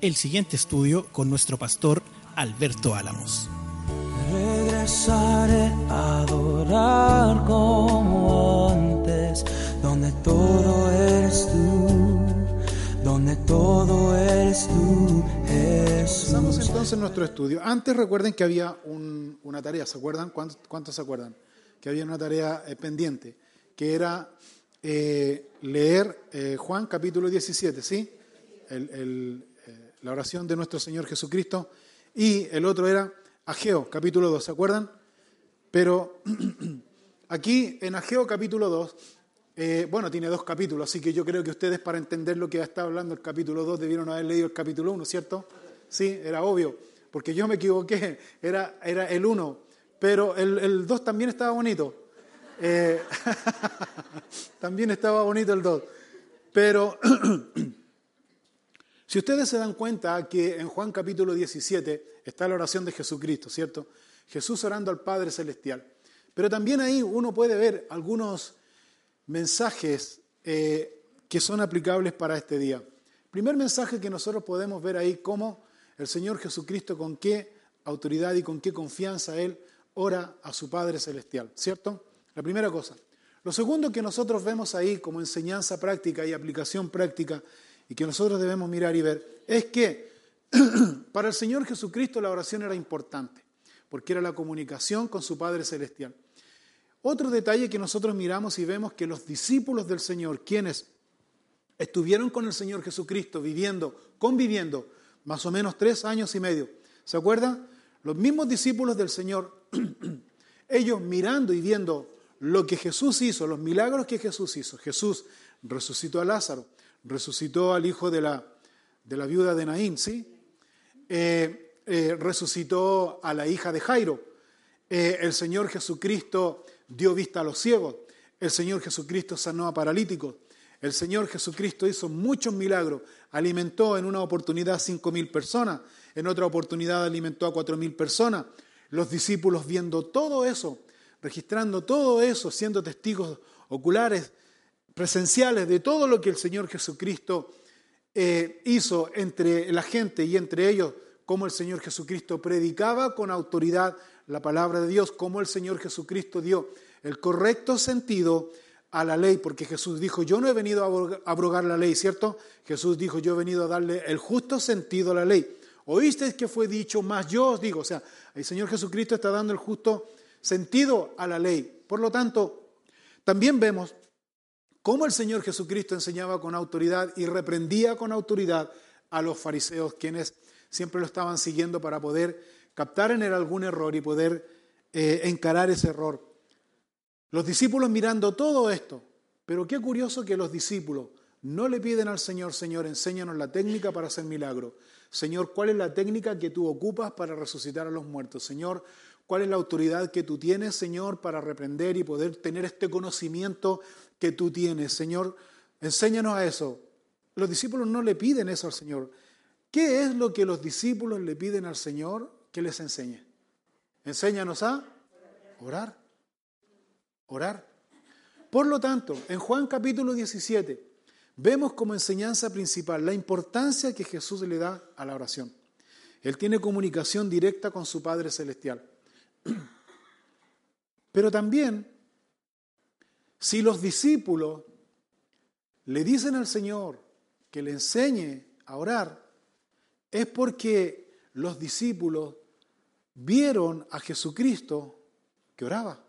el siguiente estudio con nuestro pastor Alberto Álamos. Regresaré a adorar como antes, donde todo eres tú, donde todo eres tú, Jesús. Empezamos entonces nuestro estudio. Antes recuerden que había un- una tarea, ¿se acuerdan? ¿Cuántos, cuántos se acuerdan? Que había una tarea eh, pendiente, que era eh, leer eh, Juan capítulo 17, ¿sí? El- el, la oración de nuestro Señor Jesucristo. Y el otro era Ageo capítulo 2, ¿se acuerdan? Pero aquí en Ageo capítulo 2, eh, bueno, tiene dos capítulos, así que yo creo que ustedes para entender lo que está hablando el capítulo 2 debieron haber leído el capítulo 1, ¿cierto? Sí, era obvio, porque yo me equivoqué, era, era el 1, pero el, el 2 también estaba bonito. Eh, también estaba bonito el 2. Pero si ustedes se dan cuenta que en Juan capítulo 17 está la oración de Jesucristo, ¿cierto? Jesús orando al Padre Celestial. Pero también ahí uno puede ver algunos mensajes eh, que son aplicables para este día. Primer mensaje que nosotros podemos ver ahí, cómo el Señor Jesucristo, con qué autoridad y con qué confianza Él ora a su Padre Celestial, ¿cierto? La primera cosa. Lo segundo que nosotros vemos ahí como enseñanza práctica y aplicación práctica y que nosotros debemos mirar y ver es que para el Señor Jesucristo la oración era importante, porque era la comunicación con su Padre Celestial. Otro detalle que nosotros miramos y vemos que los discípulos del Señor, quienes estuvieron con el Señor Jesucristo viviendo, conviviendo, más o menos tres años y medio, ¿se acuerdan? Los mismos discípulos del Señor, ellos mirando y viendo lo que Jesús hizo, los milagros que Jesús hizo. Jesús resucitó a Lázaro, resucitó al hijo de la, de la viuda de Naín, ¿sí? Eh, eh, resucitó a la hija de Jairo. Eh, el Señor Jesucristo dio vista a los ciegos. El Señor Jesucristo sanó a paralíticos. El Señor Jesucristo hizo muchos milagros. Alimentó en una oportunidad cinco mil personas. En otra oportunidad alimentó a cuatro mil personas. Los discípulos viendo todo eso, registrando todo eso, siendo testigos oculares, presenciales de todo lo que el Señor Jesucristo eh, hizo entre la gente y entre ellos, cómo el Señor Jesucristo predicaba con autoridad la palabra de Dios, cómo el Señor Jesucristo dio el correcto sentido a la ley, porque Jesús dijo, yo no he venido a abrogar la ley, ¿cierto? Jesús dijo, yo he venido a darle el justo sentido a la ley. Oísteis que fue dicho, más yo os digo, o sea, el Señor Jesucristo está dando el justo sentido a la ley. Por lo tanto, también vemos cómo el Señor Jesucristo enseñaba con autoridad y reprendía con autoridad a los fariseos, quienes siempre lo estaban siguiendo para poder captar en él algún error y poder eh, encarar ese error. Los discípulos mirando todo esto, pero qué curioso que los discípulos no le piden al Señor, Señor, enséñanos la técnica para hacer milagro. Señor, ¿cuál es la técnica que tú ocupas para resucitar a los muertos? Señor, ¿cuál es la autoridad que tú tienes, Señor, para reprender y poder tener este conocimiento que tú tienes? Señor, enséñanos a eso. Los discípulos no le piden eso al Señor. ¿Qué es lo que los discípulos le piden al Señor que les enseñe? Enséñanos a orar. Orar. Por lo tanto, en Juan capítulo 17, vemos como enseñanza principal la importancia que Jesús le da a la oración. Él tiene comunicación directa con su Padre Celestial. Pero también, si los discípulos le dicen al Señor que le enseñe a orar, es porque los discípulos vieron a Jesucristo que oraba.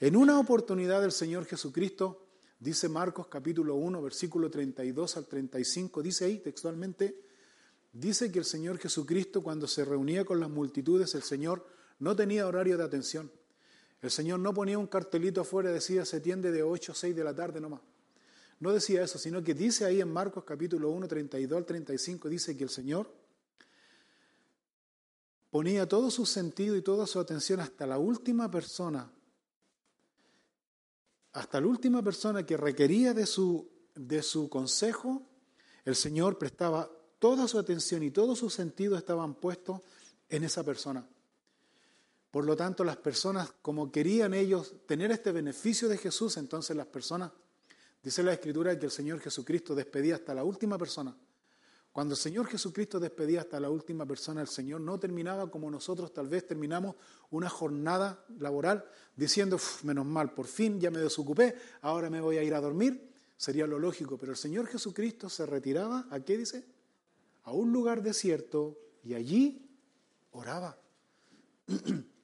En una oportunidad el Señor Jesucristo, dice Marcos capítulo 1, versículo 32 al 35, dice ahí textualmente, dice que el Señor Jesucristo cuando se reunía con las multitudes, el Señor no tenía horario de atención. El Señor no ponía un cartelito afuera y decía se tiende de 8 a 6 de la tarde nomás. No decía eso, sino que dice ahí en Marcos capítulo 1, 32 al 35, dice que el Señor ponía todo su sentido y toda su atención hasta la última persona, hasta la última persona que requería de su, de su consejo, el Señor prestaba toda su atención y todo su sentido estaban puestos en esa persona. Por lo tanto, las personas, como querían ellos tener este beneficio de Jesús, entonces las personas, dice la Escritura que el Señor Jesucristo despedía hasta la última persona. Cuando el Señor Jesucristo despedía hasta la última persona, el Señor no terminaba como nosotros tal vez terminamos una jornada laboral diciendo, menos mal, por fin ya me desocupé, ahora me voy a ir a dormir. Sería lo lógico, pero el Señor Jesucristo se retiraba, ¿a qué dice? A un lugar desierto y allí oraba.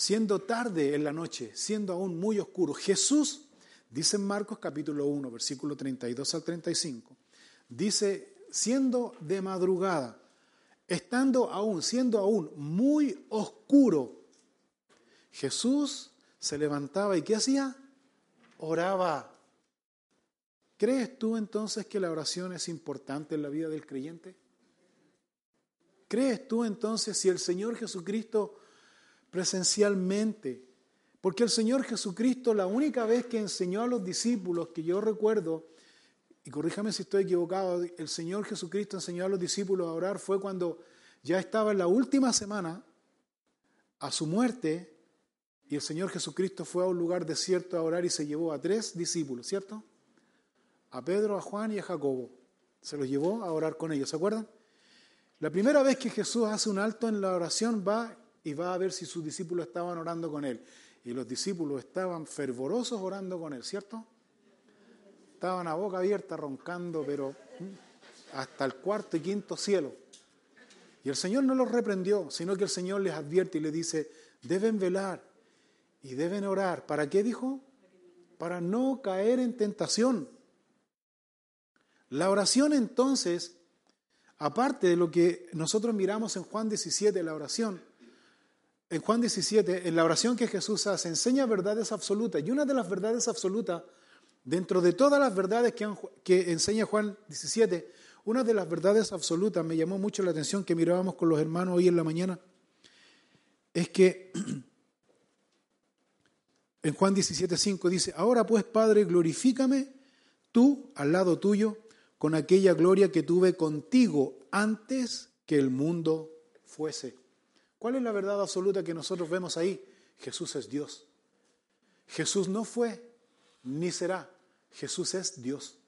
siendo tarde en la noche, siendo aún muy oscuro, Jesús, dice en Marcos capítulo 1, versículo 32 al 35, dice siendo de madrugada, estando aún, siendo aún muy oscuro, Jesús se levantaba y ¿qué hacía? Oraba. ¿Crees tú entonces que la oración es importante en la vida del creyente? ¿Crees tú entonces si el Señor Jesucristo presencialmente, porque el Señor Jesucristo la única vez que enseñó a los discípulos que yo recuerdo y corríjame si estoy equivocado, el Señor Jesucristo enseñó a los discípulos a orar fue cuando ya estaba en la última semana a su muerte y el Señor Jesucristo fue a un lugar desierto a orar y se llevó a tres discípulos, ¿cierto? A Pedro, a Juan y a Jacobo. Se los llevó a orar con ellos, ¿se acuerdan? La primera vez que Jesús hace un alto en la oración va y va a ver si sus discípulos estaban orando con él. Y los discípulos estaban fervorosos orando con él, ¿cierto? Estaban a boca abierta roncando, pero mm, hasta el cuarto y quinto cielo. Y el Señor no los reprendió, sino que el Señor les advierte y les dice, deben velar y deben orar. ¿Para qué dijo? Para no caer en tentación. La oración entonces, aparte de lo que nosotros miramos en Juan 17, la oración, en Juan 17, en la oración que Jesús hace, enseña verdades absolutas. Y una de las verdades absolutas Dentro de todas las verdades que, enseña Juan 17, una de las verdades absolutas me llamó mucho la atención que mirábamos con los hermanos hoy en la mañana, es que en Juan 17:5 dice, ahora pues Padre, glorifícame tú al lado tuyo con aquella gloria que tuve contigo antes que el mundo fuese. ¿Cuál es la verdad absoluta que nosotros vemos ahí? Jesús es Dios. Jesús no fue ni será. Jesús es Dios.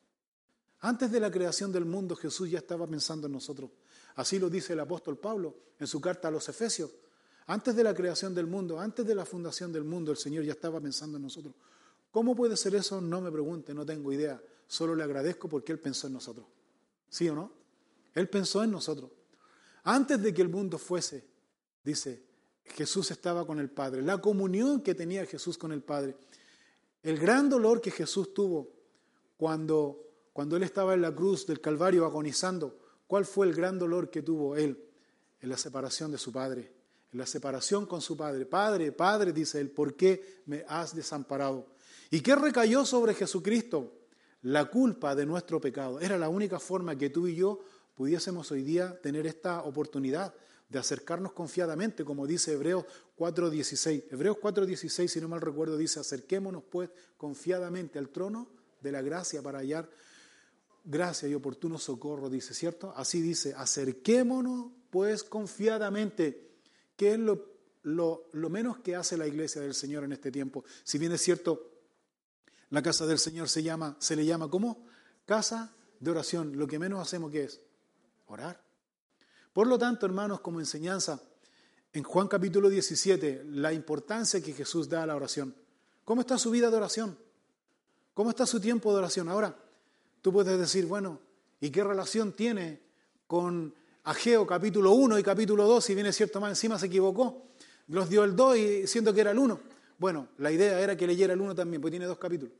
Antes de la creación del mundo, Jesús ya estaba pensando en nosotros. Así lo dice el apóstol Pablo en su carta a los Efesios. Antes de la creación del mundo, antes de la fundación del mundo, el Señor ya estaba pensando en nosotros. ¿Cómo puede ser eso? No me pregunte, no tengo idea. Solo le agradezco porque Él pensó en nosotros. ¿Sí o no? Él pensó en nosotros. Antes de que el mundo fuese, dice, Jesús estaba con el Padre. La comunión que tenía Jesús con el Padre. El gran dolor que Jesús tuvo cuando, cuando Él estaba en la cruz del Calvario agonizando, ¿cuál fue el gran dolor que tuvo Él? En la separación de su Padre, en la separación con su Padre. Padre, Padre, dice Él, ¿por qué me has desamparado? ¿Y qué recayó sobre Jesucristo? La culpa de nuestro pecado. Era la única forma que tú y yo pudiésemos hoy día tener esta oportunidad de acercarnos confiadamente, como dice Hebreos 4.16. Hebreos 4.16, si no mal recuerdo, dice, acerquémonos pues confiadamente al trono de la gracia para hallar gracia y oportuno socorro, dice, ¿cierto? Así dice, acerquémonos pues confiadamente, que es lo, lo, lo menos que hace la iglesia del Señor en este tiempo. Si bien es cierto, la casa del Señor se, llama, se le llama ¿cómo? Casa de oración. Lo que menos hacemos que es orar. Por lo tanto, hermanos, como enseñanza, en Juan capítulo 17, la importancia que Jesús da a la oración. ¿Cómo está su vida de oración? ¿Cómo está su tiempo de oración? Ahora, tú puedes decir, bueno, ¿y qué relación tiene con Ageo capítulo 1 y capítulo 2? Si viene cierto más encima se equivocó. Los dio el 2 y siendo que era el 1. Bueno, la idea era que leyera el 1 también, porque tiene dos capítulos.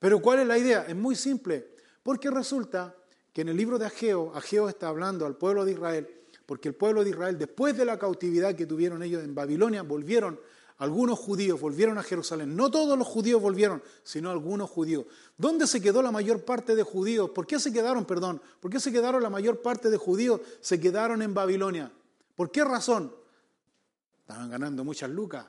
Pero ¿cuál es la idea? Es muy simple. Porque resulta que en el libro de Ageo, Ageo está hablando al pueblo de Israel, porque el pueblo de Israel, después de la cautividad que tuvieron ellos en Babilonia, volvieron, algunos judíos volvieron a Jerusalén. No todos los judíos volvieron, sino algunos judíos. ¿Dónde se quedó la mayor parte de judíos? ¿Por qué se quedaron, perdón? ¿Por qué se quedaron la mayor parte de judíos? Se quedaron en Babilonia. ¿Por qué razón? Estaban ganando muchas lucas,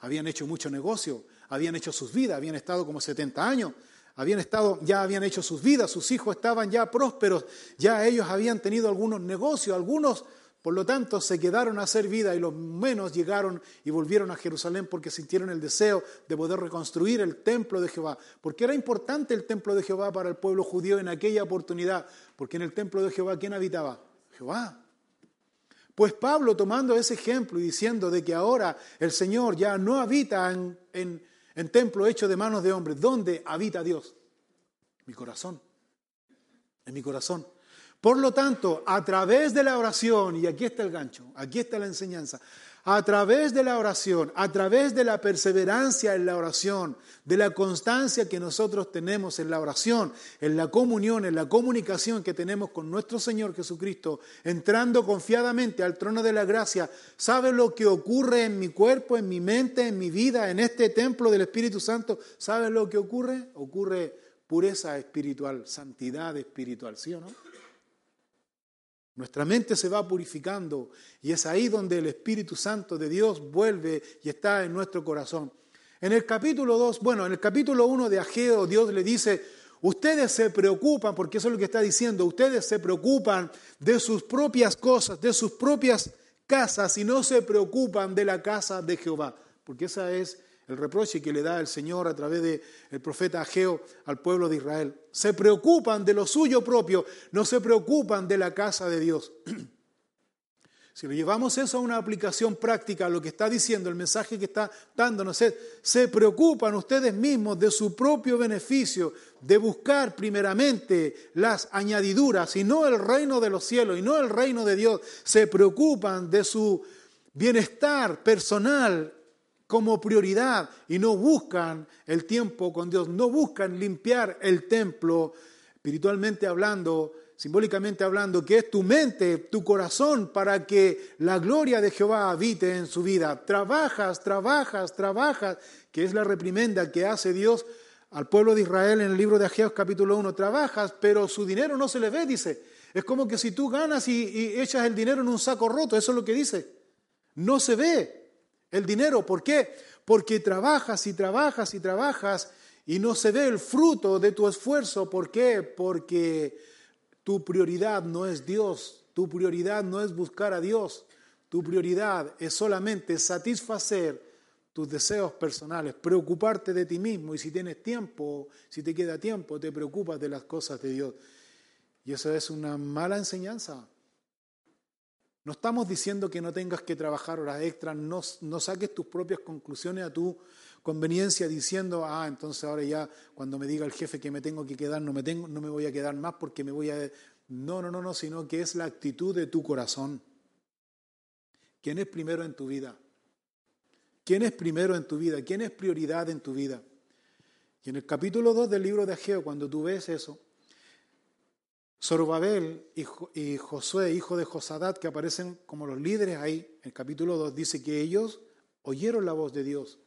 habían hecho mucho negocio, habían hecho sus vidas, habían estado como 70 años, habían estado, ya habían hecho sus vidas, sus hijos estaban ya prósperos, ya ellos habían tenido algunos negocios, algunos por lo tanto, se quedaron a hacer vida y los menos llegaron y volvieron a Jerusalén porque sintieron el deseo de poder reconstruir el templo de Jehová. Porque era importante el templo de Jehová para el pueblo judío en aquella oportunidad. Porque en el templo de Jehová, ¿quién habitaba? Jehová. Pues Pablo, tomando ese ejemplo y diciendo de que ahora el Señor ya no habita en, en templo hecho de manos de hombres, ¿dónde habita Dios? Mi corazón. En mi corazón. Por lo tanto, a través de la oración, y aquí está el gancho, aquí está la enseñanza, a través de la oración, a través de la perseverancia en la oración, de la constancia que nosotros tenemos en la oración, en la comunión, en la comunicación que tenemos con nuestro Señor Jesucristo, entrando confiadamente al trono de la gracia, ¿sabe lo que ocurre en mi cuerpo, en mi mente, en mi vida, en este templo del Espíritu Santo? ¿Sabe lo que ocurre? Ocurre pureza espiritual, santidad espiritual, ¿sí o no? Nuestra mente se va purificando y es ahí donde el Espíritu Santo de Dios vuelve y está en nuestro corazón. En el capítulo 2, bueno, en el capítulo 1 de Ageo, Dios le dice, ustedes se preocupan, porque eso es lo que está diciendo, ustedes se preocupan de sus propias cosas, de sus propias casas y no se preocupan de la casa de Jehová, porque esa es el reproche que le da el Señor a través del profeta Ageo al pueblo de Israel. Se preocupan de lo suyo propio, no se preocupan de la casa de Dios. Si lo llevamos eso a una aplicación práctica, lo que está diciendo, el mensaje que está dándonos es, se preocupan ustedes mismos de su propio beneficio, de buscar primeramente las añadiduras y no el reino de los cielos y no el reino de Dios. Se preocupan de su bienestar personal como prioridad y no buscan el tiempo con Dios, no buscan limpiar el templo, espiritualmente hablando, simbólicamente hablando, que es tu mente, tu corazón, para que la gloria de Jehová habite en su vida. Trabajas, trabajas, trabajas, que es la reprimenda que hace Dios al pueblo de Israel en el libro de Ageo capítulo 1. Trabajas, pero su dinero no se le ve, dice. Es como que si tú ganas y, y echas el dinero en un saco roto, eso es lo que dice. No se ve el dinero. ¿Por qué? Porque trabajas y trabajas y trabajas y no se ve el fruto de tu esfuerzo. ¿Por qué? Porque tu prioridad no es Dios, tu prioridad no es buscar a Dios, tu prioridad es solamente satisfacer tus deseos personales, preocuparte de ti mismo y si tienes tiempo, si te queda tiempo, te preocupas de las cosas de Dios. Y eso es una mala enseñanza. No estamos diciendo que no tengas que trabajar horas extras, no, saques tus propias conclusiones a tu conveniencia diciendo, ah, entonces ahora ya cuando me diga el jefe que me tengo que quedar, no me, tengo, no me voy a quedar más porque me voy a... No, no, no, no, sino que es la actitud de tu corazón. ¿Quién es primero en tu vida? ¿Quién es primero en tu vida? ¿Quién es prioridad en tu vida? Y en el capítulo 2 del libro de Ageo, cuando tú ves eso, Zorobabel y Josué, hijo de Josadat, que aparecen como los líderes ahí, en el capítulo 2, dice que ellos oyeron la voz de Dios.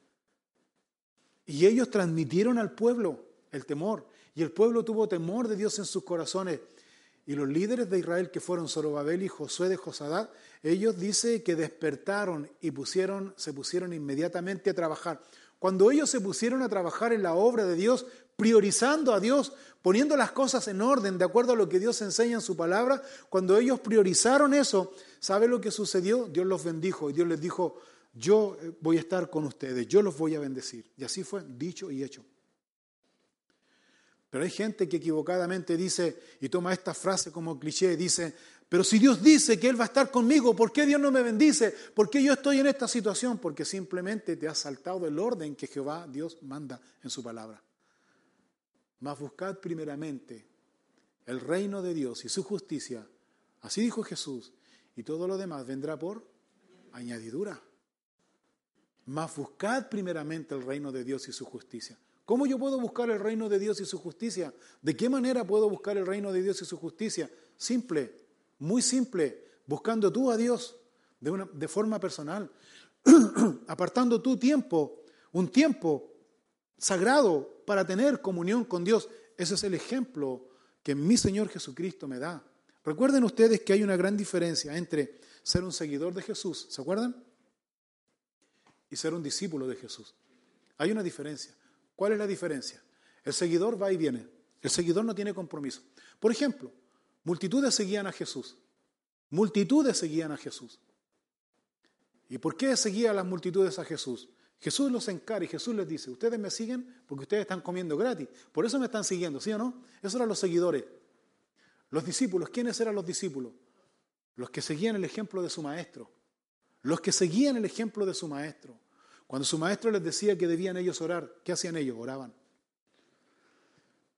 Y ellos transmitieron al pueblo el temor. Y el pueblo tuvo temor de Dios en sus corazones. Y los líderes de Israel, que fueron Zorobabel y Josué de Josadat, ellos dice que despertaron y pusieron, se pusieron inmediatamente a trabajar. Cuando ellos se pusieron a trabajar en la obra de Dios, priorizando a Dios, poniendo las cosas en orden de acuerdo a lo que Dios enseña en su palabra, cuando ellos priorizaron eso, ¿sabe lo que sucedió? Dios los bendijo y Dios les dijo, yo eh, voy a estar con ustedes, yo los voy a bendecir. Y así fue, dicho y hecho. Pero hay gente que equivocadamente dice, y toma esta frase como cliché, dice, pero si Dios dice que Él va a estar conmigo, ¿por qué Dios no me bendice? ¿Por qué yo estoy en esta situación? Porque simplemente te has saltado el orden que Jehová, Dios, manda en su palabra. Mas buscad primeramente el reino de Dios y su justicia. Así dijo Jesús. Y todo lo demás vendrá por añadidura. Mas buscad primeramente el reino de Dios y su justicia. ¿Cómo yo puedo buscar el reino de Dios y su justicia? ¿De qué manera puedo buscar el reino de Dios y su justicia? Simple, muy simple, buscando tú a Dios de, una, de forma personal, apartando tu tiempo, un tiempo sagrado para tener comunión con Dios. Ese es el ejemplo que mi Señor Jesucristo me da. Recuerden ustedes que hay una gran diferencia entre ser un seguidor de Jesús, ¿se acuerdan? Y ser un discípulo de Jesús. Hay una diferencia. ¿Cuál es la diferencia? El seguidor va y viene. El seguidor no tiene compromiso. Por ejemplo, multitudes seguían a Jesús. Multitudes seguían a Jesús. ¿Y por qué seguían las multitudes a Jesús? Jesús los encara y Jesús les dice, ustedes me siguen porque ustedes están comiendo gratis. Por eso me están siguiendo, ¿sí o no? Esos eran los seguidores. Los discípulos, ¿quiénes eran los discípulos? Los que seguían el ejemplo de su maestro. Los que seguían el ejemplo de su maestro. Cuando su maestro les decía que debían ellos orar, ¿qué hacían ellos? Oraban.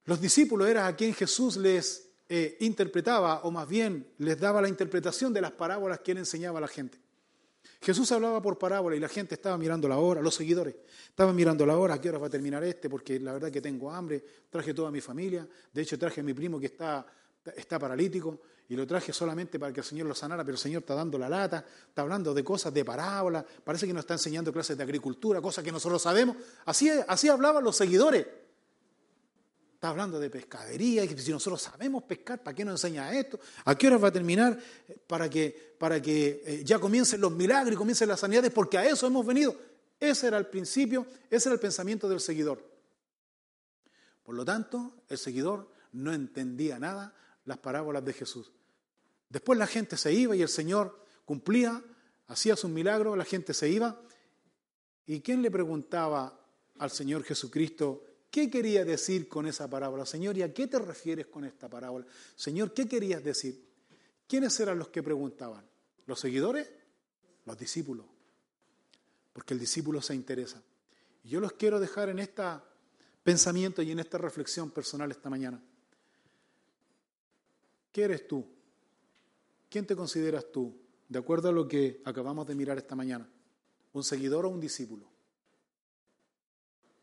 Los discípulos eran a quien Jesús les eh, interpretaba, o más bien les daba la interpretación de las parábolas que él enseñaba a la gente. Jesús hablaba por parábola y la gente estaba mirando la hora, los seguidores estaban mirando la hora, a qué hora va a terminar este, porque la verdad que tengo hambre, traje toda mi familia, de hecho traje a mi primo que está está paralítico y lo traje solamente para que el Señor lo sanara, pero el Señor está dando la lata, está hablando de cosas de parábola, parece que nos está enseñando clases de agricultura, cosas que nosotros sabemos. Así, así hablaban los seguidores. Está hablando de pescadería, y si nosotros sabemos pescar, ¿para qué nos enseña esto? ¿A qué hora va a terminar? Para que, para que eh, ya comiencen los milagros y comiencen las sanidades, porque a eso hemos venido. Ese era el principio, ese era el pensamiento del seguidor. Por lo tanto, el seguidor no entendía nada las parábolas de Jesús. Después la gente se iba y el Señor cumplía, hacía sus milagros, la gente se iba. ¿Y quién le preguntaba al Señor Jesucristo qué quería decir con esa parábola? Señor, ¿y a qué te refieres con esta parábola? Señor, ¿qué querías decir? ¿Quiénes eran los que preguntaban? ¿Los seguidores? Los discípulos. Porque el discípulo se interesa. Y yo los quiero dejar en este pensamiento y en esta reflexión personal esta mañana. ¿Qué eres tú? ¿Quién te consideras tú? De acuerdo a lo que acabamos de mirar esta mañana. ¿Un seguidor o un discípulo?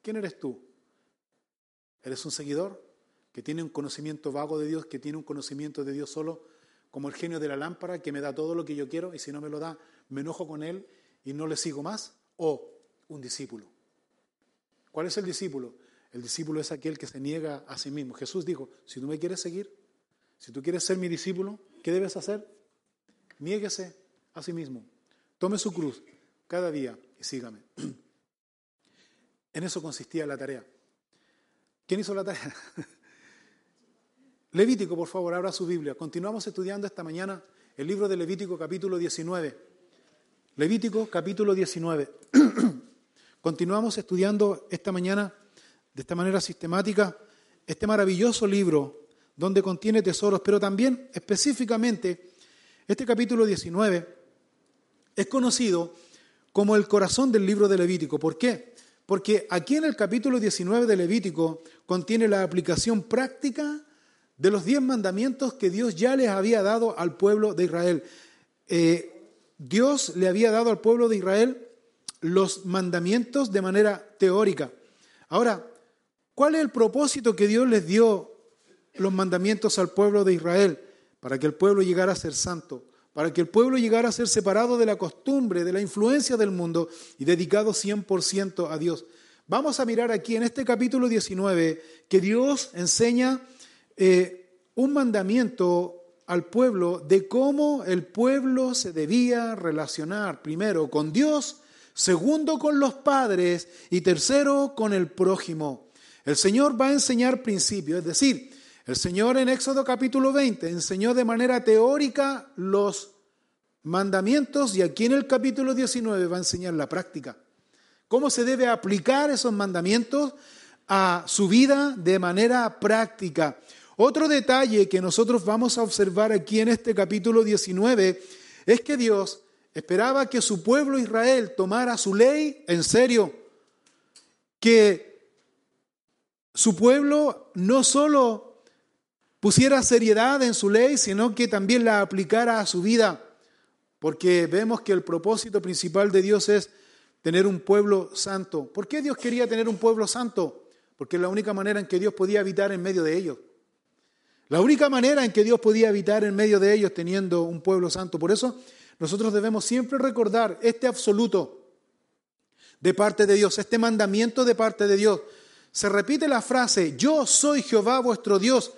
¿Quién eres tú? ¿Eres un seguidor que tiene un conocimiento vago de Dios, que tiene un conocimiento de Dios solo, como el genio de la lámpara, que me da todo lo que yo quiero y si no me lo da, me enojo con él y no le sigo más? ¿O un discípulo? ¿Cuál es el discípulo? El discípulo es aquel que se niega a sí mismo. Jesús dijo, si tú me quieres seguir, si tú quieres ser mi discípulo, ¿qué debes hacer? Niéguese a sí mismo. Tome su cruz cada día y sígame. En eso consistía la tarea. ¿Quién hizo la tarea? Levítico, por favor, abra su Biblia. Continuamos estudiando esta mañana el libro de Levítico capítulo 19. Levítico capítulo 19. Continuamos estudiando esta mañana de esta manera sistemática este maravilloso libro donde contiene tesoros, pero también específicamente este capítulo 19 es conocido como el corazón del libro de Levítico. ¿Por qué? Porque aquí en el capítulo 19 de Levítico contiene la aplicación práctica de los diez mandamientos que Dios ya les había dado al pueblo de Israel. Eh, Dios le había dado al pueblo de Israel los mandamientos de manera teórica. Ahora, ¿cuál es el propósito que Dios les dio los mandamientos al pueblo de Israel, para que el pueblo llegara a ser santo, para que el pueblo llegara a ser separado de la costumbre, de la influencia del mundo y dedicado 100% a Dios. Vamos a mirar aquí en este capítulo 19 que Dios enseña eh, un mandamiento al pueblo de cómo el pueblo se debía relacionar, primero con Dios, segundo con los padres y tercero con el prójimo. El Señor va a enseñar principios, es decir, el Señor en Éxodo capítulo 20 enseñó de manera teórica los mandamientos y aquí en el capítulo 19 va a enseñar la práctica. Cómo se debe aplicar esos mandamientos a su vida de manera práctica. Otro detalle que nosotros vamos a observar aquí en este capítulo 19 es que Dios esperaba que su pueblo Israel tomara su ley en serio, que su pueblo no solo pusiera seriedad en su ley, sino que también la aplicara a su vida, porque vemos que el propósito principal de Dios es tener un pueblo santo. ¿Por qué Dios quería tener un pueblo santo? Porque es la única manera en que Dios podía habitar en medio de ellos. La única manera en que Dios podía habitar en medio de ellos teniendo un pueblo santo. Por eso nosotros debemos siempre recordar este absoluto de parte de Dios, este mandamiento de parte de Dios. Se repite la frase, yo soy Jehová vuestro Dios,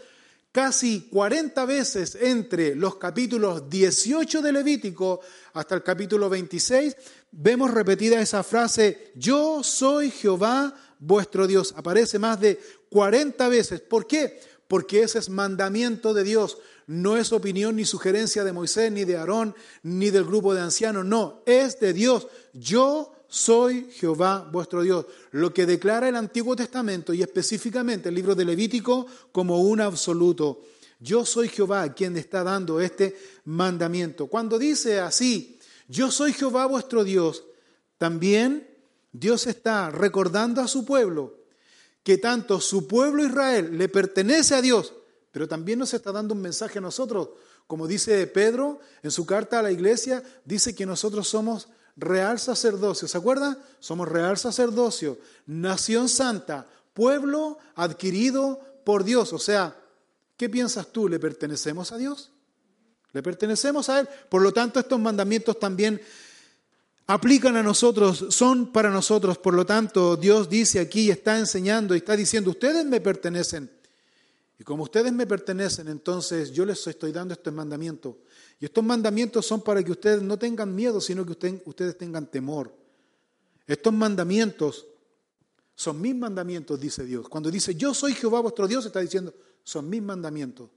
casi 40 veces entre los capítulos 18 de Levítico hasta el capítulo 26, vemos repetida esa frase, yo soy Jehová vuestro Dios. Aparece más de 40 veces. ¿Por qué? Porque ese es mandamiento de Dios. No es opinión ni sugerencia de Moisés, ni de Aarón, ni del grupo de ancianos. No, es de Dios. Yo soy Jehová vuestro Dios. Lo que declara el Antiguo Testamento y específicamente el libro de Levítico como un absoluto. Yo soy Jehová quien está dando este mandamiento. Cuando dice así, yo soy Jehová vuestro Dios, también Dios está recordando a su pueblo que tanto su pueblo Israel le pertenece a Dios, pero también nos está dando un mensaje a nosotros. Como dice Pedro en su carta a la iglesia, dice que nosotros somos real sacerdocio. ¿Se acuerdan? Somos real sacerdocio, nación santa, pueblo adquirido por Dios. O sea, ¿qué piensas tú? ¿Le pertenecemos a Dios? Le pertenecemos a Él. Por lo tanto, estos mandamientos también aplican a nosotros, son para nosotros. Por lo tanto, Dios dice aquí, está enseñando y está diciendo, ustedes me pertenecen. Y como ustedes me pertenecen, entonces yo les estoy dando este mandamiento. Y estos mandamientos son para que ustedes no tengan miedo, sino que ustedes tengan temor. Estos mandamientos son mis mandamientos, dice Dios. Cuando dice yo soy Jehová vuestro Dios, está diciendo son mis mandamientos.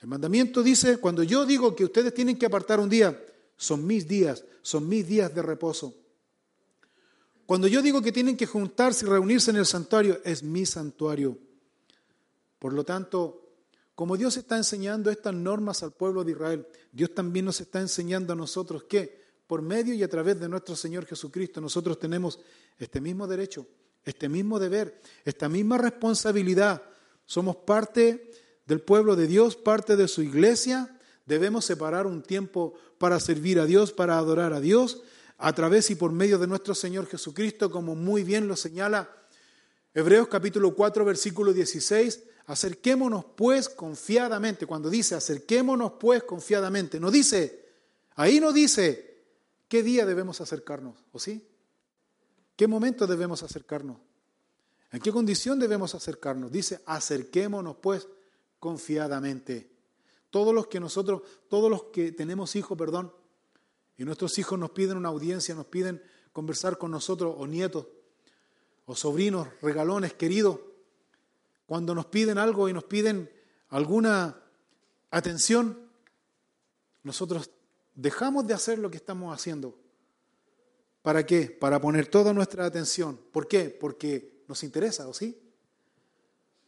El mandamiento dice, cuando yo digo que ustedes tienen que apartar un día, son mis días, son mis días de reposo. Cuando yo digo que tienen que juntarse y reunirse en el santuario, es mi santuario. Por lo tanto, como Dios está enseñando estas normas al pueblo de Israel, Dios también nos está enseñando a nosotros que por medio y a través de nuestro Señor Jesucristo nosotros tenemos este mismo derecho, este mismo deber, esta misma responsabilidad. Somos parte del pueblo de Dios, parte de su iglesia. Debemos separar un tiempo para servir a Dios, para adorar a Dios, a través y por medio de nuestro Señor Jesucristo, como muy bien lo señala Hebreos capítulo 4, versículo 16 Acerquémonos pues confiadamente. Cuando dice acerquémonos pues confiadamente, no dice, ahí no dice qué día debemos acercarnos, ¿o sí? ¿Qué momento debemos acercarnos? ¿En qué condición debemos acercarnos? Dice, acerquémonos pues confiadamente. Todos los que nosotros, todos los que tenemos hijos, perdón, y nuestros hijos nos piden una audiencia, nos piden conversar con nosotros, o nietos, o sobrinos, regalones queridos, cuando nos piden algo y nos piden alguna atención, nosotros dejamos de hacer lo que estamos haciendo. ¿Para qué? Para poner toda nuestra atención. ¿Por qué? Porque nos interesa, ¿o sí?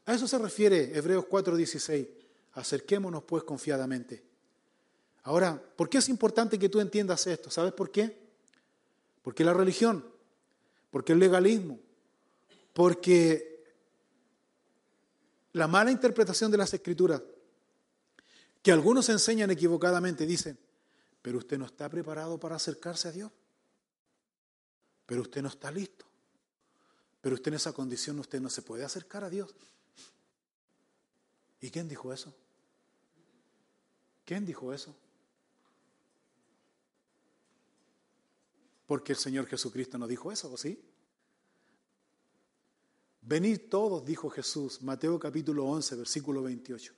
A eso se refiere Hebreos 4:16. Acerquémonos pues confiadamente. Ahora, ¿por qué es importante que tú entiendas esto? ¿Sabes por qué? Porque la religión, porque el legalismo, porque la mala interpretación de las escrituras, que algunos enseñan equivocadamente, dicen, pero usted no está preparado para acercarse a Dios, pero usted no está listo, pero usted en esa condición usted no se puede acercar a Dios. ¿Y quién dijo eso? ¿Quién dijo eso? Porque el Señor Jesucristo no dijo eso, ¿o sí? Venid todos, dijo Jesús, Mateo capítulo 11, versículo 28.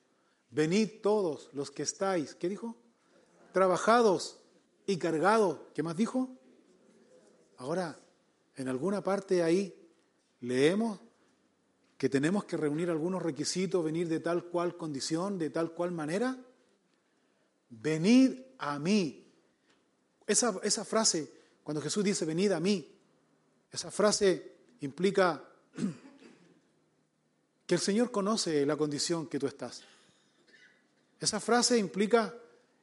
Venid todos los que estáis, ¿qué dijo? Trabajados y cargados. ¿Qué más dijo? Ahora, en alguna parte ahí leemos que tenemos que reunir algunos requisitos, venir de tal cual condición, de tal cual manera. Venid a mí. Esa, esa frase, cuando Jesús dice venid a mí, esa frase implica que el Señor conoce la condición que tú estás. Esa frase implica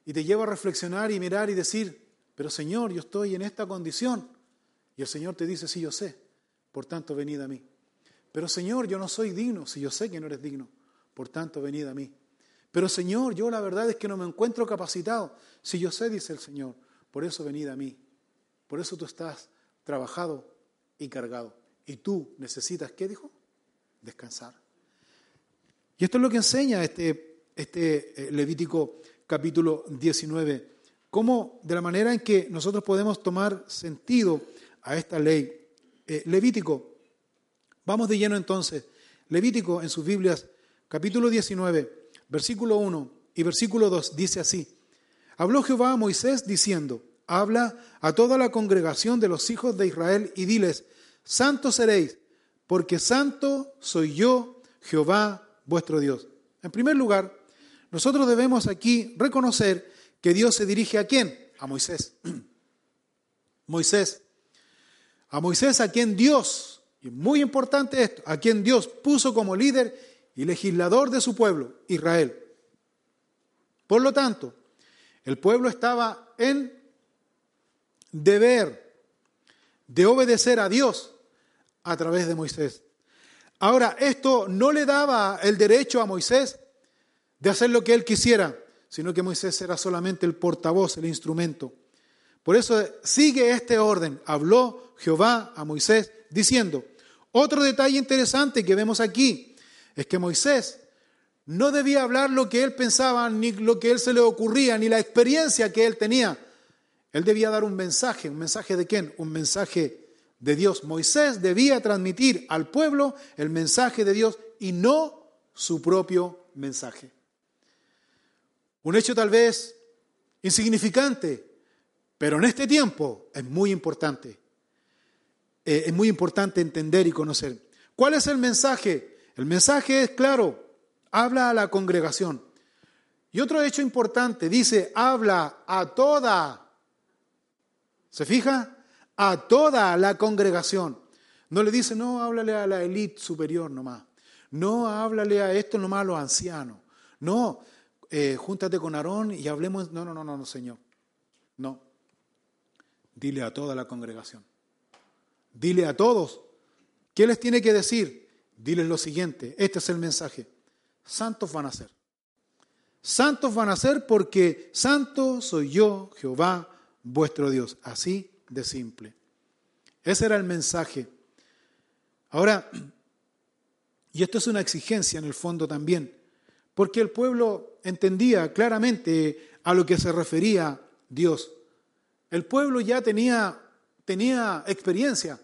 y te lleva a reflexionar y mirar y decir, pero Señor, yo estoy en esta condición. Y el Señor te dice, sí, yo sé, por tanto, venid a mí. Pero Señor, yo no soy digno, si yo sé que no eres digno, por tanto, venid a mí. Pero Señor, yo la verdad es que no me encuentro capacitado, si yo sé, dice el Señor, por eso venid a mí. Por eso tú estás trabajado y cargado. Y tú necesitas, ¿qué dijo? Descansar. Y esto es lo que enseña este, este eh, Levítico capítulo 19, cómo de la manera en que nosotros podemos tomar sentido a esta ley. Eh, Levítico, vamos de lleno entonces. Levítico en sus Biblias, capítulo 19, versículo 1 y versículo 2 dice así. Habló Jehová a Moisés diciendo, habla a toda la congregación de los hijos de Israel y diles, santos seréis, porque santo soy yo, Jehová vuestro Dios. En primer lugar, nosotros debemos aquí reconocer que Dios se dirige a quién? A Moisés. Moisés. A Moisés a quien Dios, y muy importante esto, a quien Dios puso como líder y legislador de su pueblo, Israel. Por lo tanto, el pueblo estaba en deber de obedecer a Dios a través de Moisés. Ahora, esto no le daba el derecho a Moisés de hacer lo que él quisiera, sino que Moisés era solamente el portavoz, el instrumento. Por eso sigue este orden. Habló Jehová a Moisés diciendo, otro detalle interesante que vemos aquí es que Moisés no debía hablar lo que él pensaba, ni lo que él se le ocurría, ni la experiencia que él tenía. Él debía dar un mensaje. ¿Un mensaje de quién? Un mensaje de Dios. Moisés debía transmitir al pueblo el mensaje de Dios y no su propio mensaje. Un hecho tal vez insignificante, pero en este tiempo es muy importante. Eh, es muy importante entender y conocer. ¿Cuál es el mensaje? El mensaje es claro, habla a la congregación. Y otro hecho importante, dice, habla a toda. ¿Se fija? A toda la congregación. No le dice, no, háblale a la élite superior nomás. No, háblale a esto nomás a los ancianos. No, eh, júntate con Aarón y hablemos. No, no, no, no, Señor. No. Dile a toda la congregación. Dile a todos. ¿Qué les tiene que decir? Diles lo siguiente. Este es el mensaje santos van a ser. Santos van a ser porque santo soy yo, Jehová, vuestro Dios. Así de simple. Ese era el mensaje. Ahora, y esto es una exigencia en el fondo también, porque el pueblo entendía claramente a lo que se refería Dios. El pueblo ya tenía, tenía experiencia,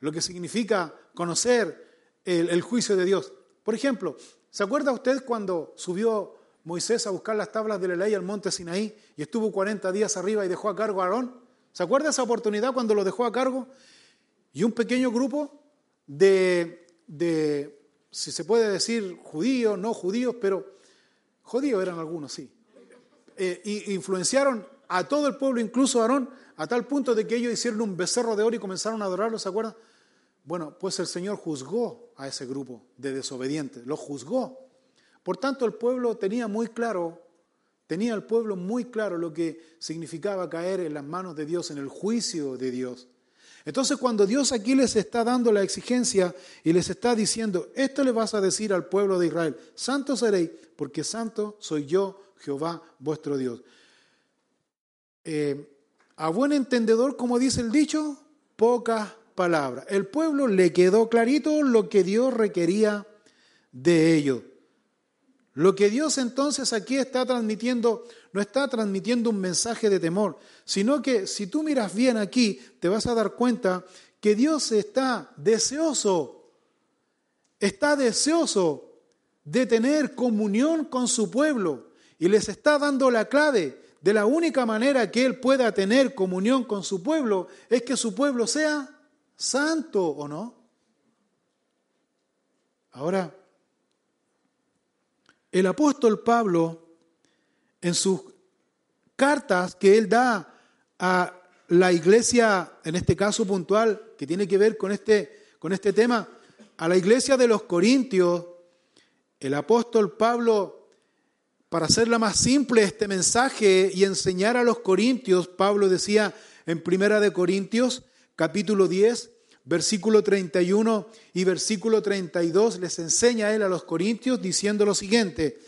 lo que significa conocer el, el juicio de Dios. Por ejemplo, ¿Se acuerda usted cuando subió Moisés a buscar las tablas de la ley al monte Sinaí y estuvo 40 días arriba y dejó a cargo a Aarón? ¿Se acuerda esa oportunidad cuando lo dejó a cargo? Y un pequeño grupo de, de si se puede decir, judíos, no judíos, pero judíos eran algunos, sí. Eh, y influenciaron a todo el pueblo, incluso a Aarón, a tal punto de que ellos hicieron un becerro de oro y comenzaron a adorarlo, ¿se acuerdan? Bueno, pues el Señor juzgó a ese grupo de desobedientes, lo juzgó. Por tanto, el pueblo tenía muy claro, tenía el pueblo muy claro lo que significaba caer en las manos de Dios, en el juicio de Dios. Entonces, cuando Dios aquí les está dando la exigencia y les está diciendo, esto le vas a decir al pueblo de Israel, santo seréis, porque santo soy yo, Jehová, vuestro Dios. Eh, a buen entendedor, como dice el dicho, pocas palabra. El pueblo le quedó clarito lo que Dios requería de ellos. Lo que Dios entonces aquí está transmitiendo, no está transmitiendo un mensaje de temor, sino que si tú miras bien aquí, te vas a dar cuenta que Dios está deseoso, está deseoso de tener comunión con su pueblo y les está dando la clave de la única manera que Él pueda tener comunión con su pueblo es que su pueblo sea santo o no. Ahora, el apóstol Pablo, en sus cartas que él da a la iglesia, en este caso puntual, que tiene que ver con este, con este tema, a la iglesia de los Corintios, el apóstol Pablo, para hacerla más simple este mensaje y enseñar a los corintios, Pablo decía en Primera de Corintios, capítulo 10, versículo 31 y versículo 32, les enseña él a los corintios diciendo lo siguiente,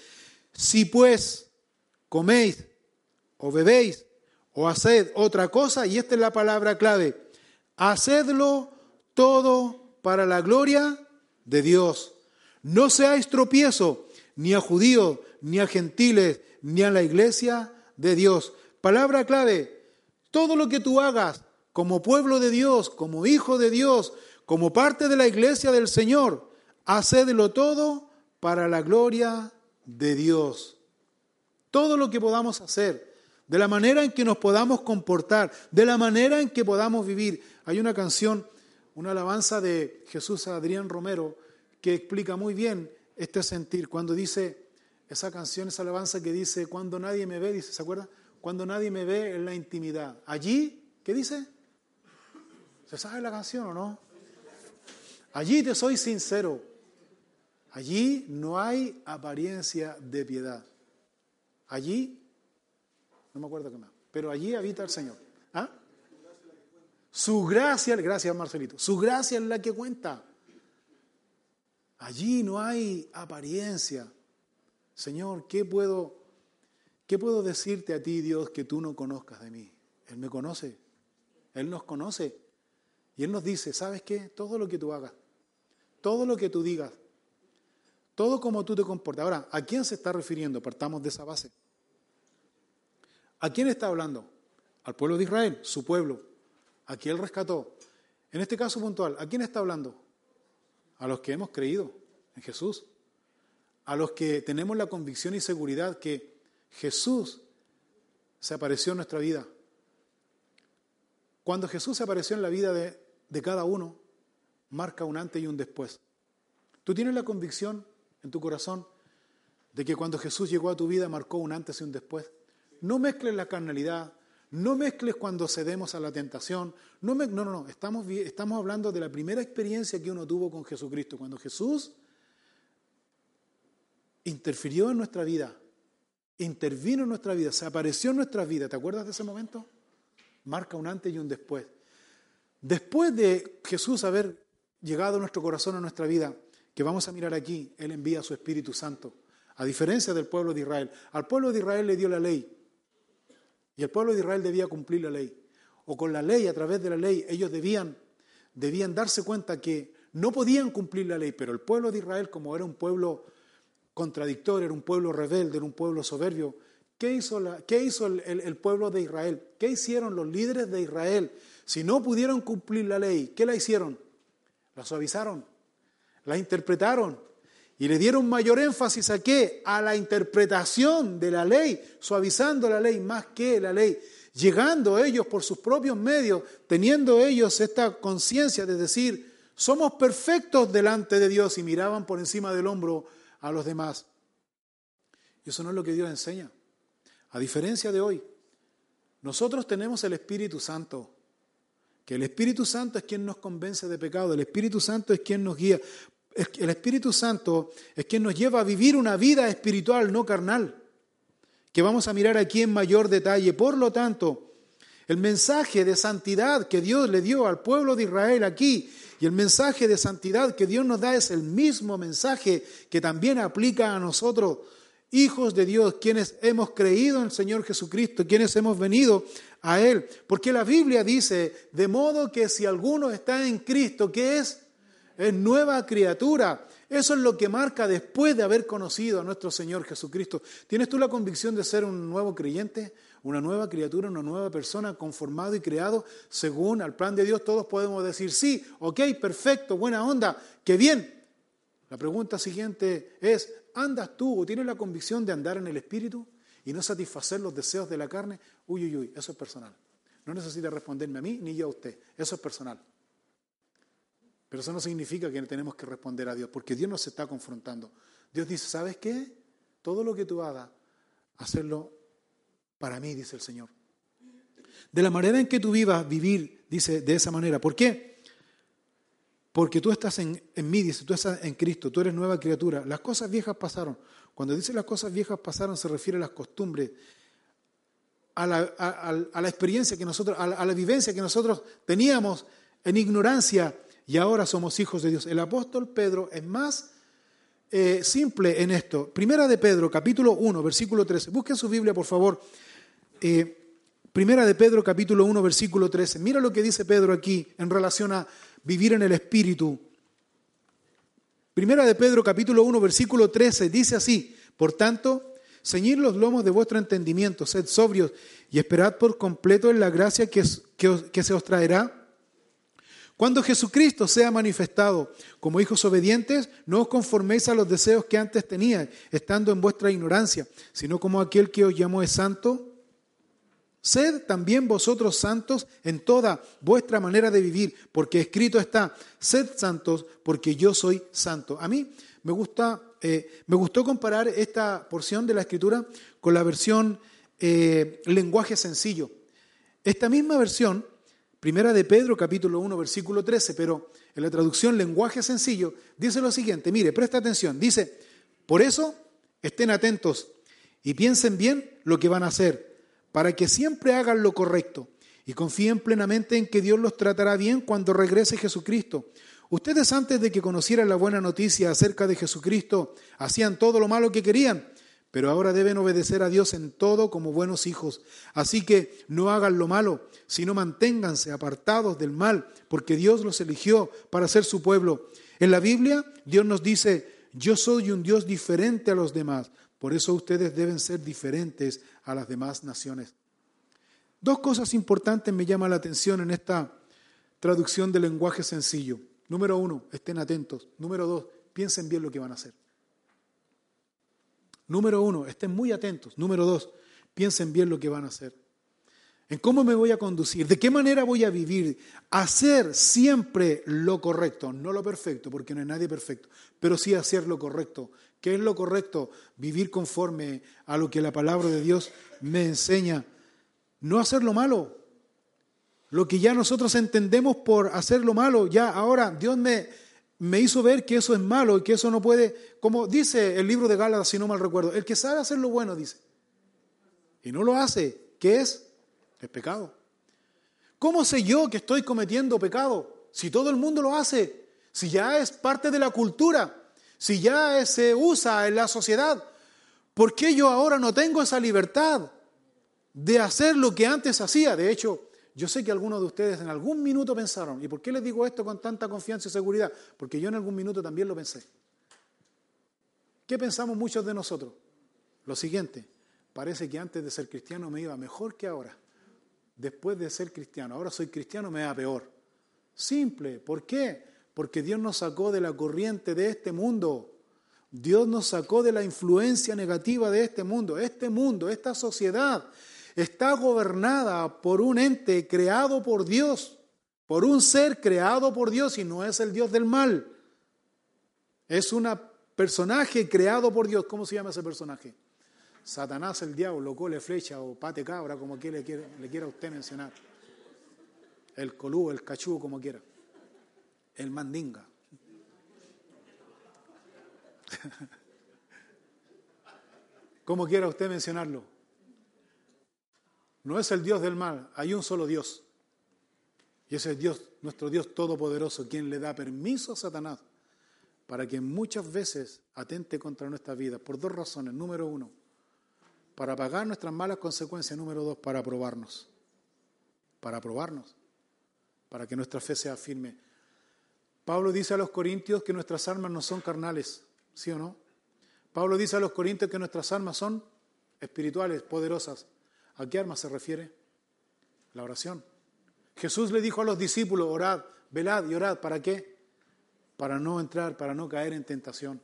si pues coméis o bebéis o haced otra cosa, y esta es la palabra clave, hacedlo todo para la gloria de Dios. No seáis tropiezo ni a judíos, ni a gentiles, ni a la iglesia de Dios. Palabra clave, todo lo que tú hagas, como pueblo de Dios, como hijo de Dios, como parte de la iglesia del Señor, hacedlo todo para la gloria de Dios. Todo lo que podamos hacer, de la manera en que nos podamos comportar, de la manera en que podamos vivir. Hay una canción, una alabanza de Jesús Adrián Romero que explica muy bien este sentir cuando dice, esa canción, esa alabanza que dice, cuando nadie me ve, dice, ¿se acuerda? Cuando nadie me ve en la intimidad. Allí, ¿qué dice? ¿Se sabe la canción o no? Allí te soy sincero. Allí no hay apariencia de piedad. Allí, no me acuerdo qué más, pero allí habita el Señor. ¿Ah? Su gracia, gracias Marcelito, su gracia es la que cuenta. Allí no hay apariencia. Señor, ¿qué puedo, ¿qué puedo decirte a ti, Dios, que tú no conozcas de mí? Él me conoce, Él nos conoce. Y Él nos dice, ¿sabes qué? Todo lo que tú hagas, todo lo que tú digas, todo como tú te comportas. Ahora, ¿a quién se está refiriendo? Partamos de esa base. ¿A quién está hablando? Al pueblo de Israel, su pueblo, a quien Él rescató. En este caso puntual, ¿a quién está hablando? A los que hemos creído en Jesús a los que tenemos la convicción y seguridad que Jesús se apareció en nuestra vida. Cuando Jesús se apareció en la vida de, de cada uno, marca un antes y un después. Tú tienes la convicción en tu corazón de que cuando Jesús llegó a tu vida marcó un antes y un después. No mezcles la carnalidad, no mezcles cuando cedemos a la tentación. No, no, no, Estamos, estamos hablando de la primera experiencia que uno tuvo con Jesucristo. Cuando Jesús interfirió en nuestra vida, intervino en nuestra vida, se apareció en nuestra vida. ¿Te acuerdas de ese momento? Marca un antes y un después. Después de Jesús haber llegado a nuestro corazón, a nuestra vida, que vamos a mirar aquí, Él envía a su Espíritu Santo. A diferencia del pueblo de Israel. Al pueblo de Israel le dio la ley. Y el pueblo de Israel debía cumplir la ley. O con la ley, a través de la ley, ellos debían, debían darse cuenta que no podían cumplir la ley. Pero el pueblo de Israel, como era un pueblo contradictorio, era un pueblo rebelde, era un pueblo soberbio. ¿Qué hizo, la, qué hizo el, el, pueblo de Israel? ¿Qué hicieron los líderes de Israel? Si no pudieron cumplir la ley, ¿qué la hicieron? La suavizaron, la interpretaron y le dieron mayor énfasis a qué? A la interpretación de la ley, suavizando la ley más que la ley, llegando ellos por sus propios medios, teniendo ellos esta conciencia de decir, somos perfectos delante de Dios y miraban por encima del hombro a los demás. Y eso no es lo que Dios enseña. A diferencia de hoy, nosotros tenemos el Espíritu Santo, que el Espíritu Santo es quien nos convence de pecado, el Espíritu Santo es quien nos guía. El Espíritu Santo es quien nos lleva a vivir una vida espiritual, no carnal, que vamos a mirar aquí en mayor detalle. Por lo tanto, el mensaje de santidad que Dios le dio al pueblo de Israel aquí y el mensaje de santidad que Dios nos da es el mismo mensaje que también aplica a nosotros, hijos de Dios, quienes hemos creído en el Señor Jesucristo, quienes hemos venido a Él. Porque la Biblia dice, de modo que si alguno está en Cristo, ¿qué es? Es nueva criatura. Eso es lo que marca después de haber conocido a nuestro Señor Jesucristo. ¿Tienes tú la convicción de ser un nuevo creyente? una nueva criatura, una nueva persona, conformado y creado según al plan de Dios, todos podemos decir sí, ok, perfecto, buena onda, qué bien. La pregunta siguiente es, ¿andas tú o tienes la convicción de andar en el Espíritu y no satisfacer los deseos de la carne? Uy, uy, uy, eso es personal. No necesita responderme a mí ni yo a usted, eso es personal. Pero eso no significa que tenemos que responder a Dios, porque Dios nos está confrontando. Dios dice, ¿sabes qué? Todo lo que tú hagas, hacerlo para mí, dice el Señor. De la manera en que tú vivas, vivir, dice, de esa manera. ¿Por qué? Porque tú estás en, mí, dice, tú estás en Cristo, tú eres nueva criatura. Las cosas viejas pasaron. Cuando dice las cosas viejas pasaron, se refiere a las costumbres, a la, experiencia que nosotros, a la, vivencia que nosotros teníamos en ignorancia y ahora somos hijos de Dios. El apóstol Pedro es más eh, simple en esto. Primera de Pedro, capítulo 1, versículo 13. Busquen su Biblia, por favor. Eh, primera de Pedro capítulo 1 versículo 13. Mira lo que dice Pedro aquí en relación a vivir en el Espíritu. Primera de Pedro capítulo 1 versículo 13 dice así, por tanto, ceñid los lomos de vuestro entendimiento, sed sobrios y esperad por completo en la gracia que, que se os traerá Cuando Jesucristo sea manifestado como hijos obedientes, no os conforméis a los deseos que antes teníais, estando en vuestra ignorancia, sino como aquel que os llamó es santo. Sed también vosotros santos en toda vuestra manera de vivir, porque escrito está, sed santos porque yo soy santo. A mí me, gusta, eh, me gustó comparar esta porción de la escritura con la versión eh, lenguaje sencillo. Esta misma versión Primera de Pedro, capítulo 1, versículo 13, pero en la traducción lenguaje sencillo, dice lo siguiente, mire, presta atención, dice, por eso estén atentos y piensen bien lo que van a hacer, para que siempre hagan lo correcto y confíen plenamente en que Dios los tratará bien cuando regrese Jesucristo. Ustedes antes de que conocieran la buena noticia acerca de Jesucristo, hacían todo lo malo que querían pero ahora deben obedecer a Dios en todo como buenos hijos. Así que no hagan lo malo, sino manténganse apartados del mal, porque Dios los eligió para ser su pueblo. En la Biblia, Dios nos dice, yo soy un Dios diferente a los demás, por eso ustedes deben ser diferentes a las demás naciones. Dos cosas importantes me llaman la atención en esta traducción del lenguaje sencillo. Número uno, estén atentos. Número dos, piensen bien lo que van a hacer. Número uno, estén muy atentos. Número dos, piensen bien lo que van a hacer. En cómo me voy a conducir, de qué manera voy a vivir. Hacer siempre lo correcto, no lo perfecto, porque no hay nadie perfecto, pero sí hacer lo correcto. ¿Qué es lo correcto? Vivir conforme a lo que la palabra de Dios me enseña. No hacer lo malo. Lo que ya nosotros entendemos por hacer lo malo, ya ahora Dios me, me hizo ver que eso es malo y que eso no puede, como dice el libro de Gálatas, si no mal recuerdo, el que sabe hacer lo bueno, dice, y no lo hace, ¿qué es? Es pecado. ¿Cómo sé yo que estoy cometiendo pecado? Si todo el mundo lo hace, si ya es parte de la cultura, si ya se usa en la sociedad, ¿por qué yo ahora no tengo esa libertad de hacer lo que antes hacía? De hecho, yo sé que algunos de ustedes en algún minuto pensaron, ¿y por qué les digo esto con tanta confianza y seguridad? Porque yo en algún minuto también lo pensé. ¿Qué pensamos muchos de nosotros? Lo siguiente, parece que antes de ser cristiano me iba mejor que ahora. Después de ser cristiano, ahora soy cristiano, me va peor. Simple, ¿por qué? Porque Dios nos sacó de la corriente de este mundo. Dios nos sacó de la influencia negativa de este mundo. Este mundo, esta sociedad está gobernada por un ente creado por Dios, por un ser creado por Dios y no es el Dios del mal. Es un personaje creado por Dios. ¿Cómo se llama ese personaje? Satanás, el diablo, cole flecha o pate cabra, como le, quiera, le quiera usted mencionar. El colú, el cachú, como quiera. El mandinga. como quiera usted mencionarlo. No es el Dios del mal, hay un solo Dios. Y ese es Dios, nuestro Dios todopoderoso, quien le da permiso a Satanás para que muchas veces atente contra nuestra vida, por dos razones. Número uno, para pagar nuestras malas consecuencias. Número dos, para probarnos. Para probarnos. Para que nuestra fe sea firme. Pablo dice a los corintios que nuestras armas no son carnales, ¿sí o no? Pablo dice a los corintios que nuestras armas son espirituales, poderosas. ¿A qué arma se refiere? La oración. Jesús le dijo a los discípulos, orad, velad y orad. ¿Para qué? Para no entrar, para no caer en tentación.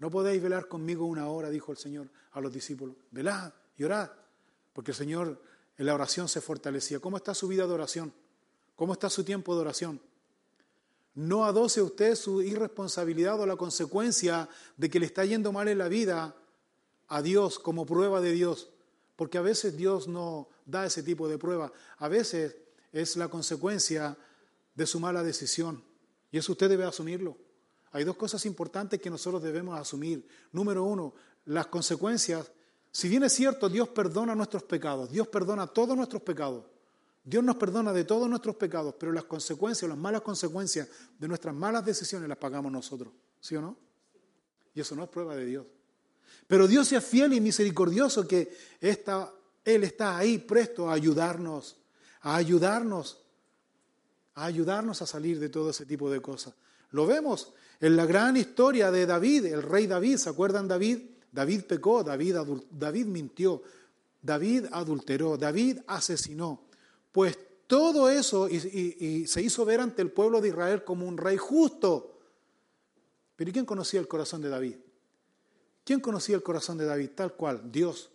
No podéis velar conmigo una hora, dijo el Señor a los discípulos. Velad y orad. Porque el Señor en la oración se fortalecía. ¿Cómo está su vida de oración? ¿Cómo está su tiempo de oración? No adoce usted su irresponsabilidad o la consecuencia de que le está yendo mal en la vida a Dios como prueba de Dios. Porque a veces Dios no da ese tipo de prueba. A veces es la consecuencia de su mala decisión. Y eso usted debe asumirlo. Hay dos cosas importantes que nosotros debemos asumir. Número uno, las consecuencias. Si bien es cierto, Dios perdona nuestros pecados, Dios perdona todos nuestros pecados. Dios nos perdona de todos nuestros pecados, pero las consecuencias, las malas consecuencias de nuestras malas decisiones las pagamos nosotros. ¿Sí o no? Y eso no es prueba de Dios. Pero Dios es fiel y misericordioso que Él está ahí presto a ayudarnos, a ayudarnos, a ayudarnos a salir de todo ese tipo de cosas. Lo vemos en la gran historia de David, el rey David. ¿Se acuerdan David? David pecó, David mintió, David adulteró, David asesinó. Pues todo eso y, se hizo ver ante el pueblo de Israel como un rey justo. Pero ¿y quién conocía el corazón de David? ¿Quién conocía el corazón de David? Tal cual, Dios.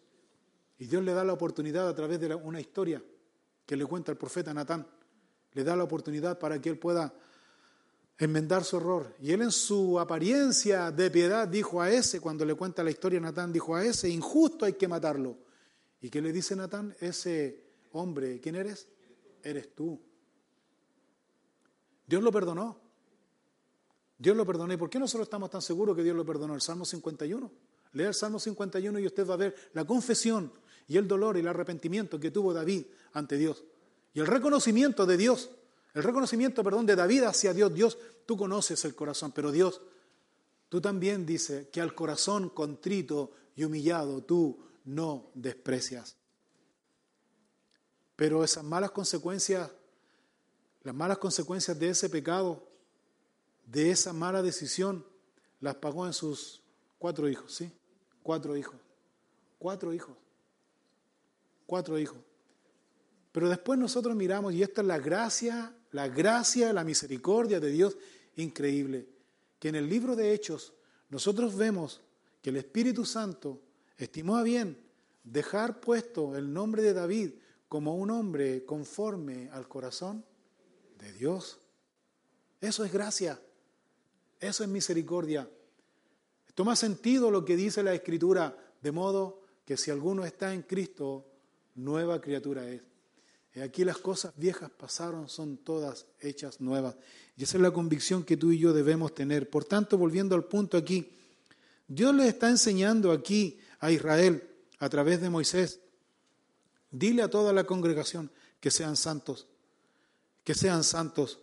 Y Dios le da la oportunidad a través de una historia que le cuenta el profeta Natán. Le da la oportunidad para que él pueda enmendar su error. Y él en su apariencia de piedad dijo a ese, cuando le cuenta la historia Natán, dijo a ese, injusto hay que matarlo. ¿Y qué le dice Natán? Ese hombre, ¿quién eres? Eres tú. Dios lo perdonó. Dios lo perdonó. ¿Y por qué nosotros estamos tan seguros que Dios lo perdonó? El Salmo 51. Lea el Salmo 51 y usted va a ver la confesión y el dolor y el arrepentimiento que tuvo David ante Dios. Y el reconocimiento de Dios, el reconocimiento, perdón, de David hacia Dios. Dios, tú conoces el corazón, pero Dios, tú también dices que al corazón contrito y humillado tú no desprecias. Pero esas malas consecuencias, las malas consecuencias de ese pecado, de esa mala decisión, las pagó en sus cuatro hijos, ¿sí? Cuatro hijos. Cuatro hijos. Cuatro hijos. Pero después nosotros miramos, y esta es la gracia, la gracia, la misericordia de Dios increíble, que en el libro de Hechos nosotros vemos que el Espíritu Santo estimó a bien dejar puesto el nombre de David como un hombre conforme al corazón de Dios. Eso es gracia. Eso es misericordia. Toma sentido lo que dice la Escritura, de modo que si alguno está en Cristo, nueva criatura es. Y aquí las cosas viejas pasaron, son todas hechas nuevas. Y esa es la convicción que tú y yo debemos tener. Por tanto, volviendo al punto aquí, Dios le está enseñando aquí a Israel a través de Moisés, dile a toda la congregación que sean santos, que sean santos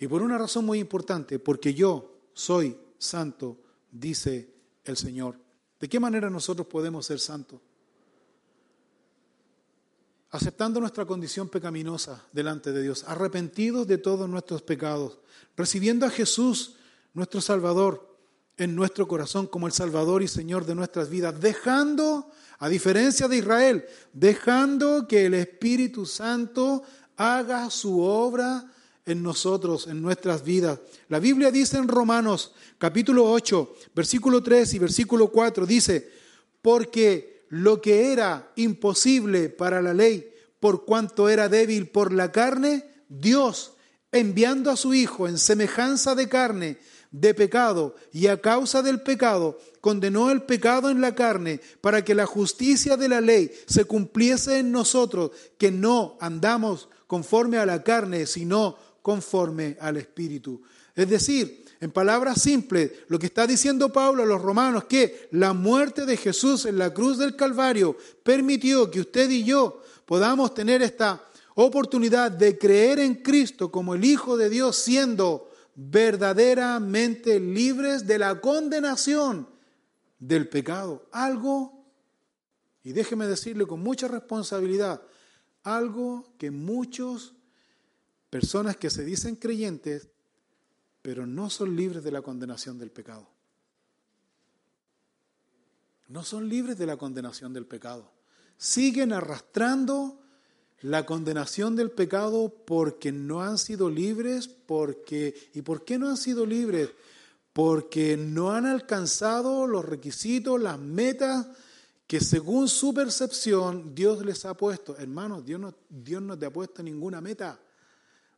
y por una razón muy importante, porque yo soy santo, dice el Señor. ¿De qué manera nosotros podemos ser santos? Aceptando nuestra condición pecaminosa delante de Dios, arrepentidos de todos nuestros pecados, recibiendo a Jesús, nuestro Salvador, en nuestro corazón como el Salvador y Señor de nuestras vidas, dejando, a diferencia de Israel, dejando que el Espíritu Santo haga su obra en nosotros, en nuestras vidas. La Biblia dice en Romanos capítulo 8, versículo 3 y versículo 4, dice, porque lo que era imposible para la ley, por cuanto era débil por la carne, Dios, enviando a su Hijo en semejanza de carne, de pecado, y a causa del pecado, condenó el pecado en la carne, para que la justicia de la ley se cumpliese en nosotros, que no andamos conforme a la carne, sino conforme al Espíritu. Es decir, en palabras simples, lo que está diciendo Pablo a los romanos, que la muerte de Jesús en la cruz del Calvario permitió que usted y yo podamos tener esta oportunidad de creer en Cristo como el Hijo de Dios, siendo verdaderamente libres de la condenación del pecado. Algo, y déjeme decirle con mucha responsabilidad, algo que muchos Personas que se dicen creyentes, pero no son libres de la condenación del pecado. No son libres de la condenación del pecado. Siguen arrastrando la condenación del pecado porque no han sido libres, porque ¿y por qué no han sido libres? Porque no han alcanzado los requisitos, las metas que según su percepción Dios les ha puesto. Hermanos, Dios no, Dios no te ha puesto ninguna meta.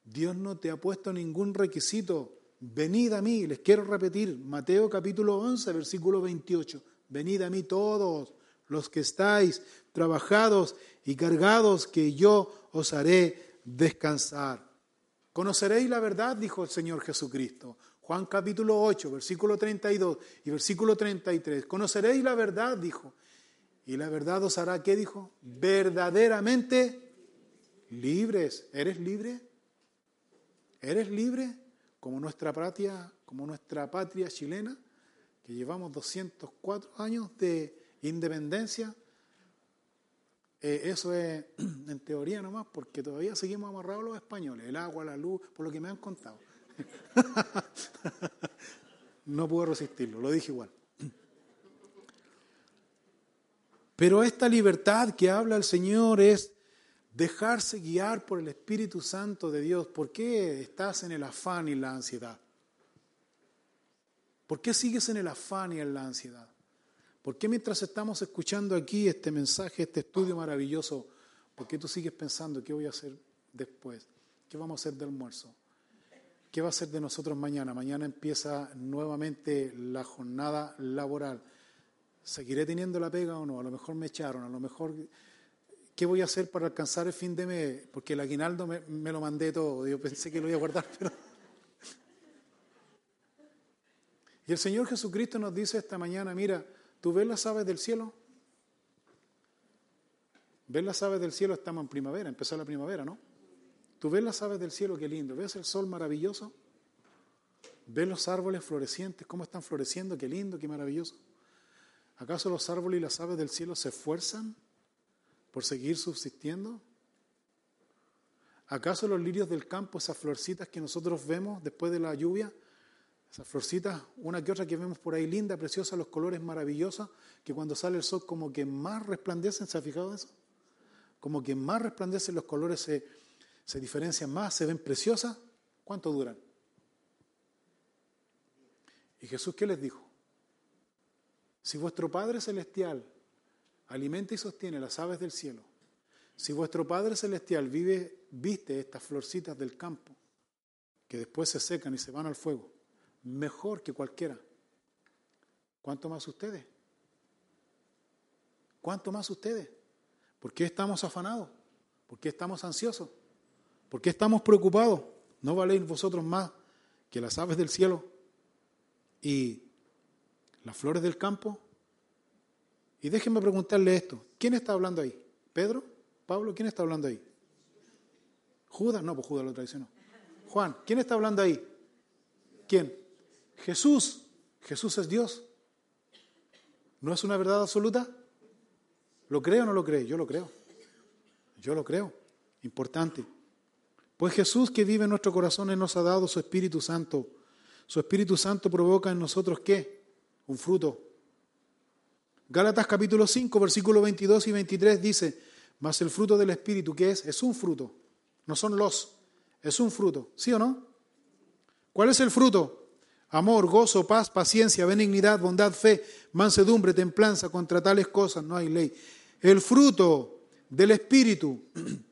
Dios no te ha puesto ningún requisito. Venid a mí, les quiero repetir, Mateo capítulo 11, versículo 28. Venid a mí todos los que estáis trabajados y cargados, que yo os haré descansar. Conoceréis la verdad, dijo el Señor Jesucristo. Juan capítulo 8, versículo 32 y versículo 33. Conoceréis la verdad, dijo. Y la verdad os hará, ¿qué dijo? Verdaderamente libres. ¿Eres libre? ¿Eres libre como nuestra patria, como nuestra patria chilena, que llevamos 204 años de independencia? Eh, eso es en teoría nomás, porque todavía seguimos amarrados los españoles, el agua, la luz, por lo que me han contado. no puedo resistirlo, lo dije igual. Pero esta libertad que habla el Señor es Dejarse guiar por el Espíritu Santo de Dios. ¿Por qué estás en el afán y la ansiedad? ¿Por qué sigues en el afán y en la ansiedad? ¿Por qué mientras estamos escuchando aquí este mensaje, este estudio maravilloso, por qué tú sigues pensando qué voy a hacer después? ¿Qué vamos a hacer de almuerzo? ¿Qué va a ser de nosotros mañana? Mañana empieza nuevamente la jornada laboral. ¿Seguiré teniendo la pega o no? A lo mejor me echaron, a lo mejor... ¿Qué voy a hacer para alcanzar el fin de mes? Porque el aguinaldo me, lo mandé todo. Yo pensé que lo iba a guardar, pero... Y el Señor Jesucristo nos dice esta mañana, mira, ¿tú ves las aves del cielo? ¿Ves las aves del cielo? Estamos en primavera, empezó la primavera, ¿no? Tú ves las aves del cielo, qué lindo. ¿Ves el sol maravilloso? ¿Ves los árboles florecientes? ¿Cómo están floreciendo? Qué lindo, qué maravilloso. ¿Acaso los árboles y las aves del cielo se esfuerzan por seguir subsistiendo? ¿Acaso los lirios del campo, esas florcitas que nosotros vemos después de la lluvia, esas florcitas, una que otra que vemos por ahí linda, preciosa, los colores maravillosos, que cuando sale el sol como que más resplandecen, ¿se ha fijado eso? Como que más resplandecen los colores se diferencian más, se ven preciosas, ¿cuánto duran? ¿Y Jesús qué les dijo? Si vuestro Padre Celestial alimenta y sostiene las aves del cielo, si vuestro Padre Celestial vive, viste estas florcitas del campo, que después se secan y se van al fuego, mejor que cualquiera, ¿cuánto más ustedes? ¿Cuánto más ustedes? ¿Por qué estamos afanados? ¿Por qué estamos ansiosos? ¿Por qué estamos preocupados? ¿No valéis vosotros más que las aves del cielo y las flores del campo? Y déjenme preguntarle esto. ¿Quién está hablando ahí? ¿Pedro? ¿Pablo? ¿Quién está hablando ahí? ¿Judas? No, pues Judas lo traicionó. Juan, ¿quién está hablando ahí? ¿Quién? Jesús. Jesús es Dios. ¿No es una verdad absoluta? ¿Lo cree o no lo cree? Yo lo creo. Yo lo creo. Importante. Pues Jesús que vive en nuestro corazón nos ha dado su Espíritu Santo. Su Espíritu Santo provoca en nosotros qué? Un fruto. Gálatas capítulo 5, versículos 22 y 23 dice, mas el fruto del Espíritu, ¿qué es? Es un fruto. No son los, es un fruto. ¿Sí o no? ¿Cuál es el fruto? Amor, gozo, paz, paciencia, benignidad, bondad, fe, mansedumbre, templanza. Contra tales cosas no hay ley. El fruto del Espíritu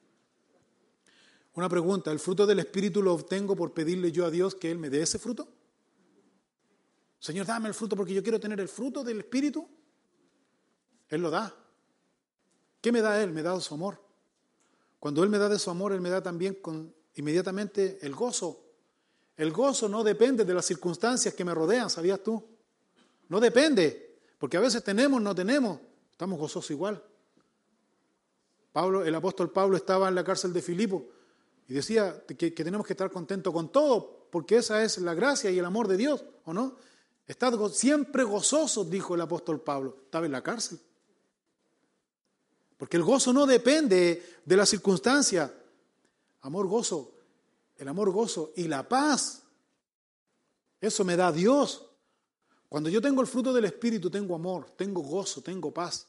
una pregunta, ¿el fruto del Espíritu lo obtengo por pedirle yo a Dios que Él me dé ese fruto? Señor, dame el fruto porque yo quiero tener el fruto del Espíritu. Él lo da. ¿Qué me da Él? Me da su amor. Cuando Él me da de su amor, Él me da también inmediatamente el gozo. El gozo no depende de las circunstancias que me rodean, ¿sabías tú? No depende, porque a veces tenemos, no tenemos, estamos gozosos igual. Pablo, el apóstol Pablo estaba en la cárcel de Filipo y decía que, tenemos que estar contentos con todo, porque esa es la gracia y el amor de Dios, ¿o no? Estad siempre gozosos, dijo el apóstol Pablo. Estaba en la cárcel. Porque el gozo no depende de la circunstancia. Amor, gozo. El amor, gozo. Y la paz. Eso me da Dios. Cuando yo tengo el fruto del Espíritu, tengo amor, tengo gozo, tengo paz.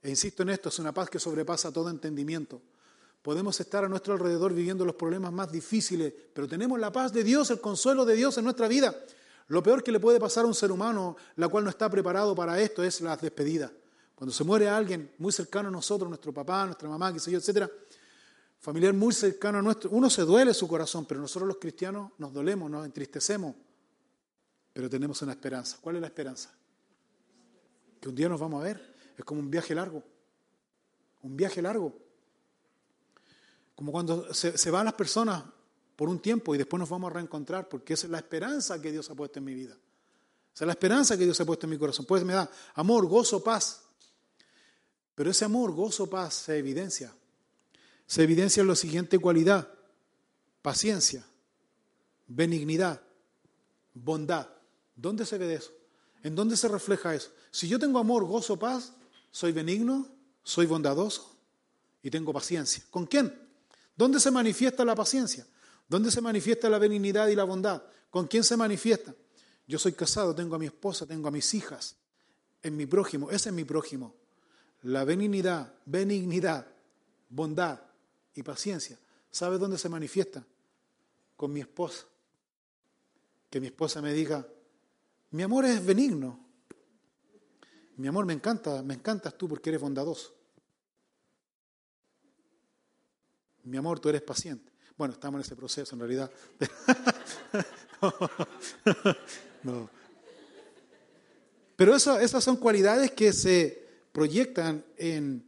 E insisto en esto, es una paz que sobrepasa todo entendimiento. Podemos estar a nuestro alrededor viviendo los problemas más difíciles, pero tenemos la paz de Dios, el consuelo de Dios en nuestra vida. Lo peor que le puede pasar a un ser humano, la cual no está preparado para esto, es la despedida. Cuando se muere alguien muy cercano a nosotros, nuestro papá, nuestra mamá, qué yo, etcétera, familiar muy cercano a nuestro, uno se duele su corazón, pero nosotros los cristianos nos dolemos, nos entristecemos, pero tenemos una esperanza. ¿Cuál es la esperanza? Que un día nos vamos a ver. Es como un viaje largo. Un viaje largo. Como cuando se, van las personas por un tiempo y después nos vamos a reencontrar, porque esa es la esperanza que Dios ha puesto en mi vida. Esa es la esperanza que Dios ha puesto en mi corazón. Pues me da amor, gozo, paz. Pero ese amor, gozo, paz se evidencia. Se evidencia en la siguiente cualidad. Paciencia, benignidad, bondad. ¿Dónde se ve eso? ¿En dónde se refleja eso? Si yo tengo amor, gozo, paz, soy benigno, soy bondadoso y tengo paciencia. ¿Con quién? ¿Dónde se manifiesta la paciencia? ¿Dónde se manifiesta la benignidad y la bondad? ¿Con quién se manifiesta? Yo soy casado, tengo a mi esposa, tengo a mis hijas, en mi prójimo, ese es mi prójimo. La benignidad, benignidad, bondad, y paciencia. ¿Sabes dónde se manifiesta? Con mi esposa. Que mi esposa me diga, mi amor es benigno. Mi amor, me encanta, me encantas tú porque eres bondadoso. Mi amor, tú eres paciente. Bueno, estamos en ese proceso en realidad. Pero esas son cualidades que se proyectan en,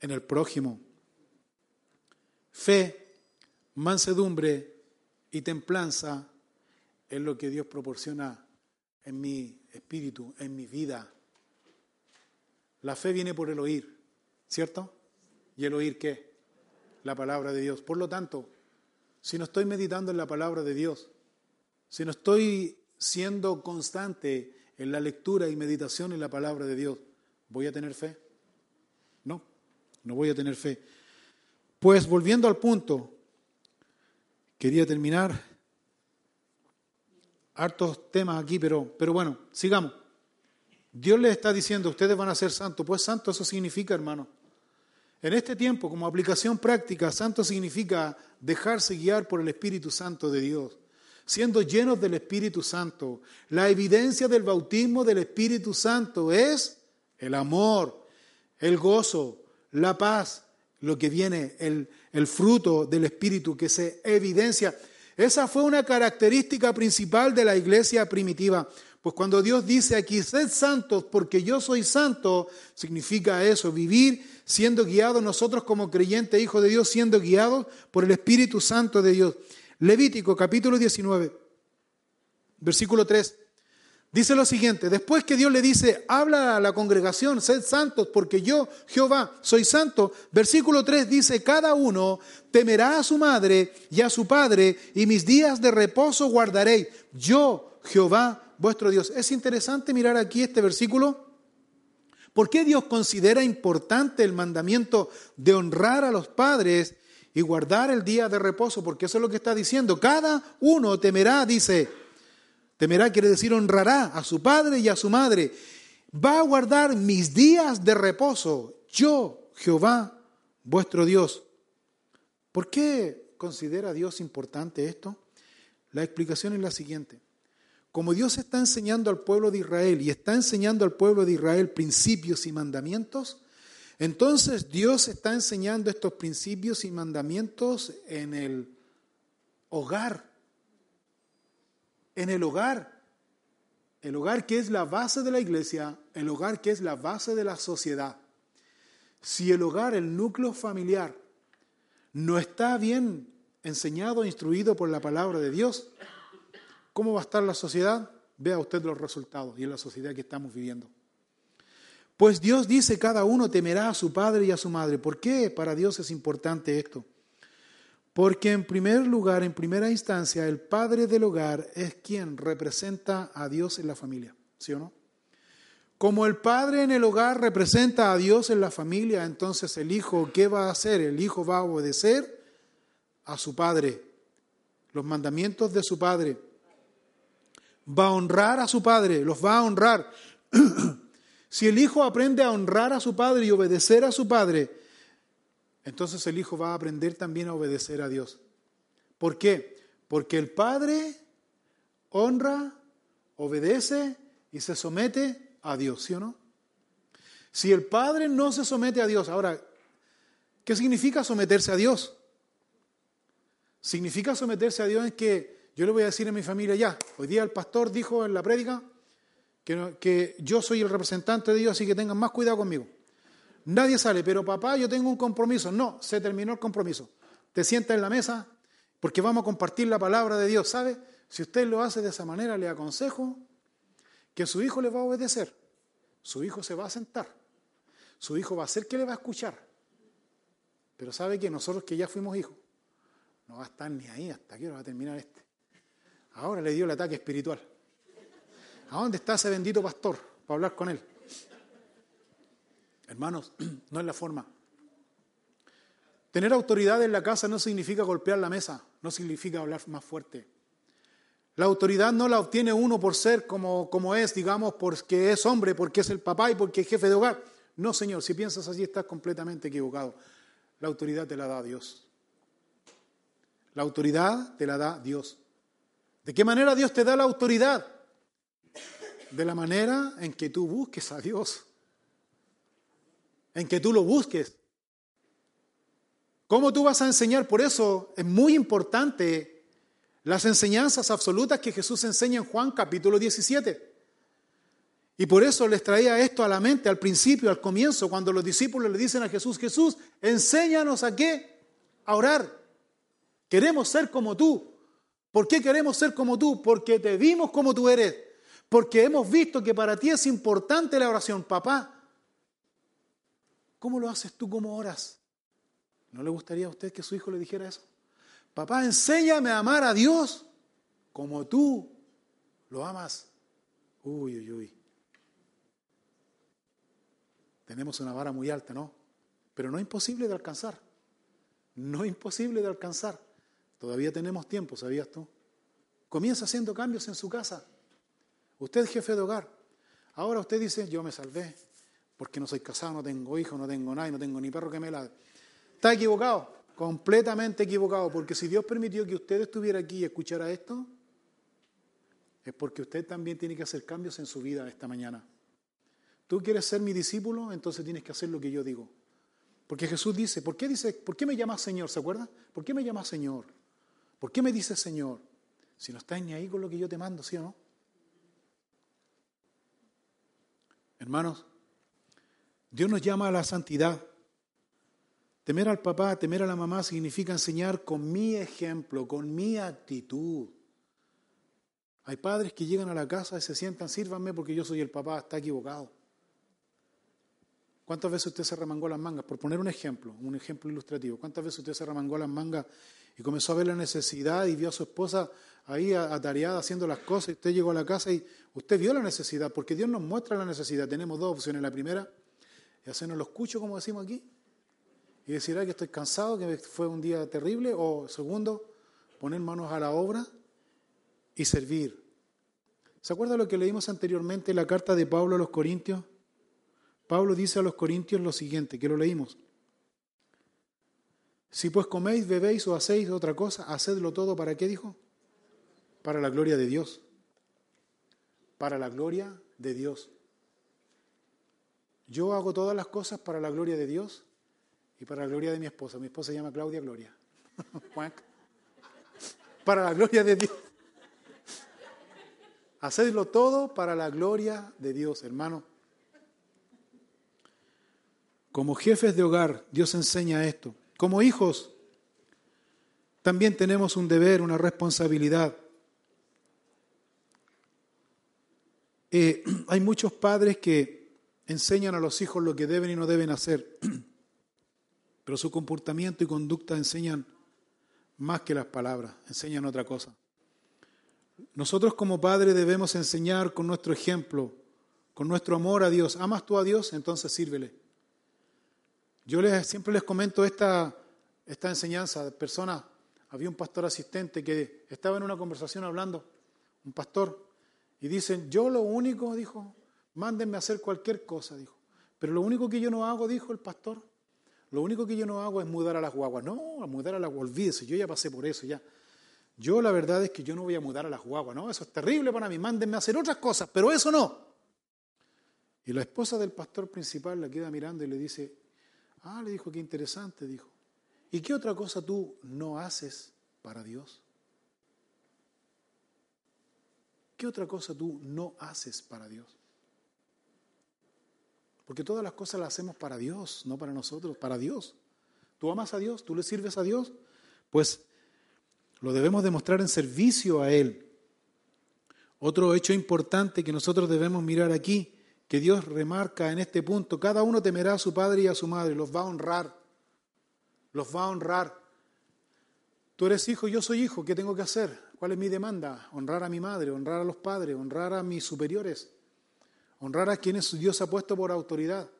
en el prójimo. Fe, mansedumbre y templanza es lo que Dios proporciona en mi espíritu, en mi vida. La fe viene por el oír, ¿cierto? ¿Y el oír qué? La palabra de Dios. Por lo tanto, si no estoy meditando en la palabra de Dios, si no estoy siendo constante en la lectura y meditación en la palabra de Dios, ¿voy a tener fe? No, no voy a tener fe. Pues volviendo al punto, quería terminar hartos temas aquí, pero, pero bueno, sigamos. Dios les está diciendo, ustedes van a ser santos. Pues santo eso significa, hermano. En este tiempo, como aplicación práctica, santo significa dejarse guiar por el Espíritu Santo de Dios siendo llenos del Espíritu Santo. La evidencia del bautismo del Espíritu Santo es el amor, el gozo, la paz, lo que viene, el, el fruto del Espíritu que se evidencia. Esa fue una característica principal de la iglesia primitiva. Pues cuando Dios dice aquí, sed santos porque yo soy santo, significa eso, vivir siendo guiados nosotros como creyentes, hijos de Dios, siendo guiados por el Espíritu Santo de Dios. Levítico capítulo 19, versículo 3. Dice lo siguiente, después que Dios le dice, habla a la congregación, sed santos, porque yo, Jehová, soy santo. Versículo 3 dice, cada uno temerá a su madre y a su padre, y mis días de reposo guardaré. Yo, Jehová, vuestro Dios. Es interesante mirar aquí este versículo. ¿Por qué Dios considera importante el mandamiento de honrar a los padres y guardar el día de reposo, porque eso es lo que está diciendo. Cada uno temerá, dice, temerá quiere decir honrará a su padre y a su madre. Va a guardar mis días de reposo, yo, Jehová, vuestro Dios. ¿Por qué considera Dios importante esto? La explicación es la siguiente. Como Dios está enseñando al pueblo de Israel y está enseñando al pueblo de Israel principios y mandamientos, entonces Dios está enseñando estos principios y mandamientos en el hogar. En el hogar. El hogar que es la base de la iglesia, el hogar que es la base de la sociedad. Si el hogar, el núcleo familiar, no está bien enseñado instruido por la palabra de Dios, ¿cómo va a estar la sociedad? Vea usted los resultados y en la sociedad que estamos viviendo. Pues Dios dice, cada uno temerá a su padre y a su madre. ¿Por qué para Dios es importante esto? Porque en primer lugar, en primera instancia, el padre del hogar es quien representa a Dios en la familia, ¿sí o no? Como el padre en el hogar representa a Dios en la familia, entonces el hijo, ¿qué va a hacer? El hijo va a obedecer a su padre, los mandamientos de su padre. Va a honrar a su padre, los va a honrar. Si el hijo aprende a honrar a su padre y obedecer a su padre, entonces el hijo va a aprender también a obedecer a Dios. ¿Por qué? Porque el padre honra, obedece y se somete a Dios, ¿sí o no? Si el padre no se somete a Dios, ahora, ¿qué significa someterse a Dios? Significa someterse a Dios es que yo le voy a decir a mi familia ya, hoy día el pastor dijo en la prédica, que, yo soy el representante de Dios, así que tengan más cuidado conmigo. Nadie sale, pero papá, yo tengo un compromiso. No, se terminó el compromiso. Te sientas en la mesa porque vamos a compartir la palabra de Dios. ¿Sabe? Si usted lo hace de esa manera, le aconsejo que su hijo le va a obedecer. Su hijo se va a sentar. Su hijo va a hacer que le va a escuchar. Pero sabe que nosotros que ya fuimos hijos, no va a estar ni ahí hasta que va a terminar este. Ahora le dio el ataque espiritual. ¿A dónde está ese bendito pastor para hablar con él? Hermanos, no es la forma. Tener autoridad en la casa no significa golpear la mesa, no significa hablar más fuerte. La autoridad no la obtiene uno por ser como, como es, digamos, porque es hombre, porque es el papá y porque es jefe de hogar. No, Señor, si piensas así estás completamente equivocado. La autoridad te la da Dios. La autoridad te la da Dios. ¿De qué manera Dios te da la autoridad? De la manera en que tú busques a Dios. En que tú lo busques. ¿Cómo tú vas a enseñar? Por eso es muy importante las enseñanzas absolutas que Jesús enseña en Juan capítulo 17. Y por eso les traía esto a la mente al principio, al comienzo, cuando los discípulos le dicen a Jesús, Jesús, enséñanos a qué? A orar. Queremos ser como tú. ¿Por qué queremos ser como tú? Porque te vimos como tú eres. Porque hemos visto que para ti es importante la oración. Papá, ¿cómo lo haces tú? ¿Cómo oras? ¿No le gustaría a usted que su hijo le dijera eso? Papá, enséñame a amar a Dios como tú lo amas. Uy, uy, uy. Tenemos una vara muy alta, ¿no? Pero no es imposible de alcanzar. No es imposible de alcanzar. Todavía tenemos tiempo, ¿sabías tú? Comienza haciendo cambios en su casa. Usted jefe de hogar. Ahora usted dice, yo me salvé porque no soy casado, no tengo hijos, no tengo nada, no tengo ni perro que me la... Está equivocado, completamente equivocado, porque si Dios permitió que usted estuviera aquí y escuchara esto, es porque usted también tiene que hacer cambios en su vida esta mañana. Tú quieres ser mi discípulo, entonces tienes que hacer lo que yo digo. Porque Jesús dice, ¿por qué, dice, ¿por qué me llamas Señor? ¿Se acuerda? ¿Por qué me llamas Señor? ¿Por qué me dices Señor? Si no estás ni ahí con lo que yo te mando, ¿sí o no? Hermanos, Dios nos llama a la santidad. Temer al papá, temer a la mamá significa enseñar con mi ejemplo, con mi actitud. Hay padres que llegan a la casa y se sientan, sírvanme porque yo soy el papá, está equivocado. ¿Cuántas veces usted se remangó las mangas? Por poner un ejemplo, un ejemplo ilustrativo. ¿Cuántas veces usted se remangó las mangas y comenzó a ver la necesidad y vio a su esposa ahí atareada haciendo las cosas y usted llegó a la casa y usted vio la necesidad? Porque Dios nos muestra la necesidad. Tenemos dos opciones. La primera es hacernos los cuchos, como decimos aquí, y decir, ay, que estoy cansado, que fue un día terrible. O segundo, poner manos a la obra y servir. ¿Se acuerda lo que leímos anteriormente en la carta de Pablo a los Corintios? Pablo dice a los Corintios lo siguiente, que lo leímos. Si pues coméis, bebéis o hacéis otra cosa, hacedlo todo para qué dijo? Para la gloria de Dios. Para la gloria de Dios. Yo hago todas las cosas para la gloria de Dios y para la gloria de mi esposa. Mi esposa se llama Claudia Gloria. para la gloria de Dios. Hacedlo todo para la gloria de Dios, hermano. Como jefes de hogar, Dios enseña esto. Como hijos, también tenemos un deber, una responsabilidad. Eh, hay muchos padres que enseñan a los hijos lo que deben y no deben hacer, pero su comportamiento y conducta enseñan más que las palabras, enseñan otra cosa. Nosotros como padres debemos enseñar con nuestro ejemplo, con nuestro amor a Dios. ¿Amas tú a Dios? Entonces sírvele. Yo les, siempre les comento esta, esta enseñanza de personas. Había un pastor asistente que estaba en una conversación hablando, un pastor, y dicen, yo lo único, dijo, mándenme a hacer cualquier cosa, dijo. Pero lo único que yo no hago, dijo el pastor, lo único que yo no hago es mudar a las guaguas. No, a mudar a las guaguas, olvídese, yo ya pasé por eso, ya. Yo la verdad es que yo no voy a mudar a las guaguas, no, eso es terrible para mí, mándenme a hacer otras cosas, pero eso no. Y la esposa del pastor principal la queda mirando y le dice, Ah, le dijo, qué interesante, dijo. ¿Y qué otra cosa tú no haces para Dios? ¿Qué otra cosa tú no haces para Dios? Porque todas las cosas las hacemos para Dios, no para nosotros, para Dios. ¿Tú amas a Dios? ¿Tú le sirves a Dios? Pues lo debemos demostrar en servicio a Él. Otro hecho importante que nosotros debemos mirar aquí que Dios remarca en este punto. Cada uno temerá a su padre y a su madre, los va a honrar, los va a honrar. Tú eres hijo, yo soy hijo, ¿qué tengo que hacer? ¿Cuál es mi demanda? Honrar a mi madre, honrar a los padres, honrar a mis superiores, honrar a quienes Dios ha puesto por autoridad.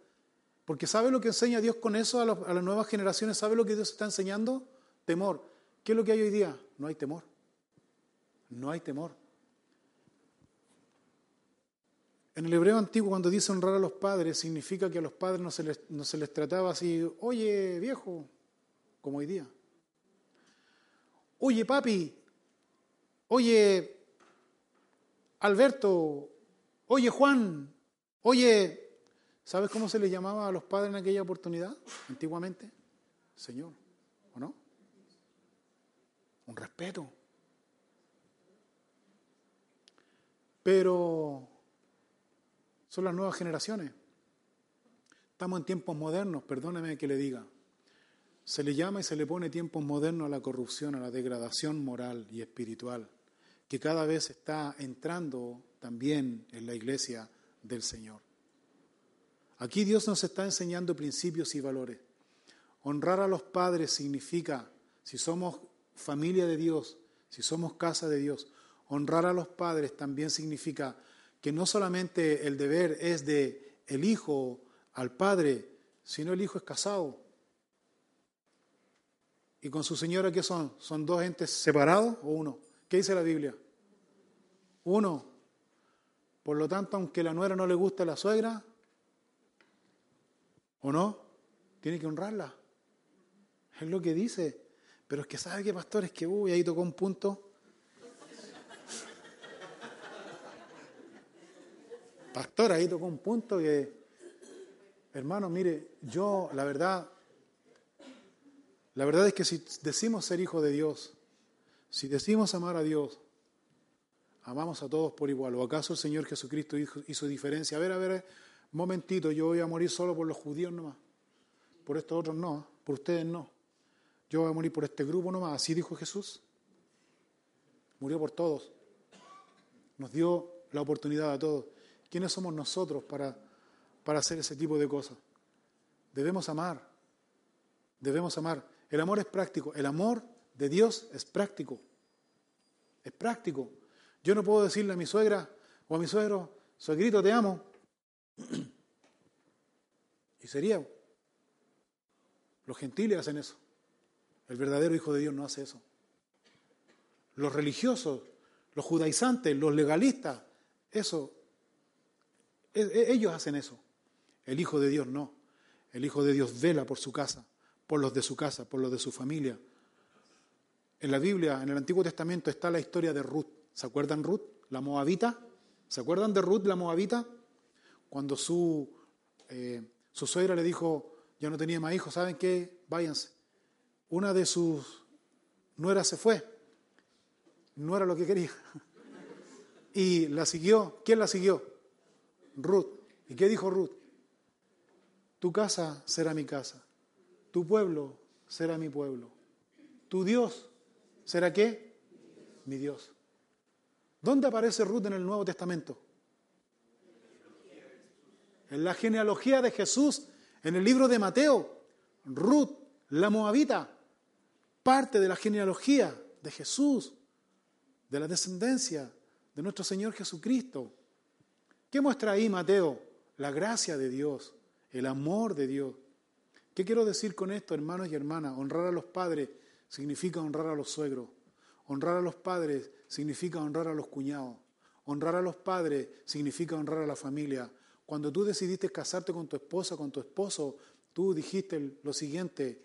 Porque ¿sabe lo que enseña Dios con eso a, a las nuevas generaciones? ¿Sabe lo que Dios está enseñando? Temor. ¿Qué es lo que hay hoy día? No hay temor. No hay temor. En el hebreo antiguo, cuando dice honrar a los padres, significa que a los padres no se les, no se les trataba así, oye viejo, como hoy día. Oye, papi, oye, Alberto, oye, Juan, oye, ¿sabes cómo se le llamaba a los padres en aquella oportunidad, antiguamente? Señor, ¿o no? Un respeto. Pero son las nuevas generaciones. Estamos en tiempos modernos, perdóneme que le diga. Se le llama y se le pone tiempos modernos a la corrupción, a la degradación moral y espiritual, que cada vez está entrando también en la iglesia del Señor. Aquí Dios nos está enseñando principios y valores. Honrar a los padres significa, si somos familia de Dios, si somos casa de Dios, honrar a los padres también significa que no solamente el deber es de el hijo al padre, sino el hijo es casado. ¿Y con su señora qué son? ¿Son dos entes separados o uno? ¿Qué dice la Biblia? Uno. Por lo tanto, aunque la nuera no le guste a la suegra, ¿o no? Tiene que honrarla. Es lo que dice. Pero es que sabe que pastor es que, uy, ahí tocó un punto Pastor, ahí tocó un punto que, hermano, mire, yo la verdad, la verdad es que si decimos ser hijo de Dios, si decimos amar a Dios, amamos a todos por igual. ¿O acaso el Señor Jesucristo hizo, diferencia? A ver, a ver, momentito, yo voy a morir solo por los judíos nomás. Por estos otros no, por ustedes no. Yo voy a morir por este grupo nomás. Así dijo Jesús. Murió por todos. Nos dio la oportunidad a todos. ¿Quiénes somos nosotros para, para hacer ese tipo de cosas? Debemos amar. Debemos amar. El amor es práctico. El amor de Dios es práctico. Es práctico. Yo no puedo decirle a mi suegra o a mi suegro, suegrito, te amo. Y sería. Los gentiles hacen eso. El verdadero Hijo de Dios no hace eso. Los religiosos, los judaizantes, los legalistas, eso ellos hacen eso. El Hijo de Dios no. El Hijo de Dios vela por su casa, por los de su casa, por los de su familia. En la Biblia, en el Antiguo Testamento, está la historia de Ruth. ¿Se acuerdan Ruth, la moabita? ¿Se acuerdan de Ruth, la moabita? Cuando su, eh, su suegra le dijo, ya no tenía más hijos, ¿saben qué? Váyanse. Una de sus nueras se fue. No era lo que quería. Y la siguió. ¿Quién la siguió? Ruth. ¿Y qué dijo Ruth? Tu casa será mi casa, tu pueblo será mi pueblo, tu Dios será qué? Mi Dios. ¿Dónde aparece Ruth en el Nuevo Testamento? En la genealogía de Jesús, en el libro de Mateo. Ruth, la moabita, parte de la genealogía de Jesús, de la descendencia de nuestro Señor Jesucristo. ¿Qué muestra ahí Mateo? La gracia de Dios, el amor de Dios. ¿Qué quiero decir con esto, hermanos y hermanas? Honrar a los padres significa honrar a los suegros. Honrar a los padres significa honrar a los cuñados. Honrar a los padres significa honrar a la familia. Cuando tú decidiste casarte con tu esposa, con tu esposo, tú dijiste lo siguiente,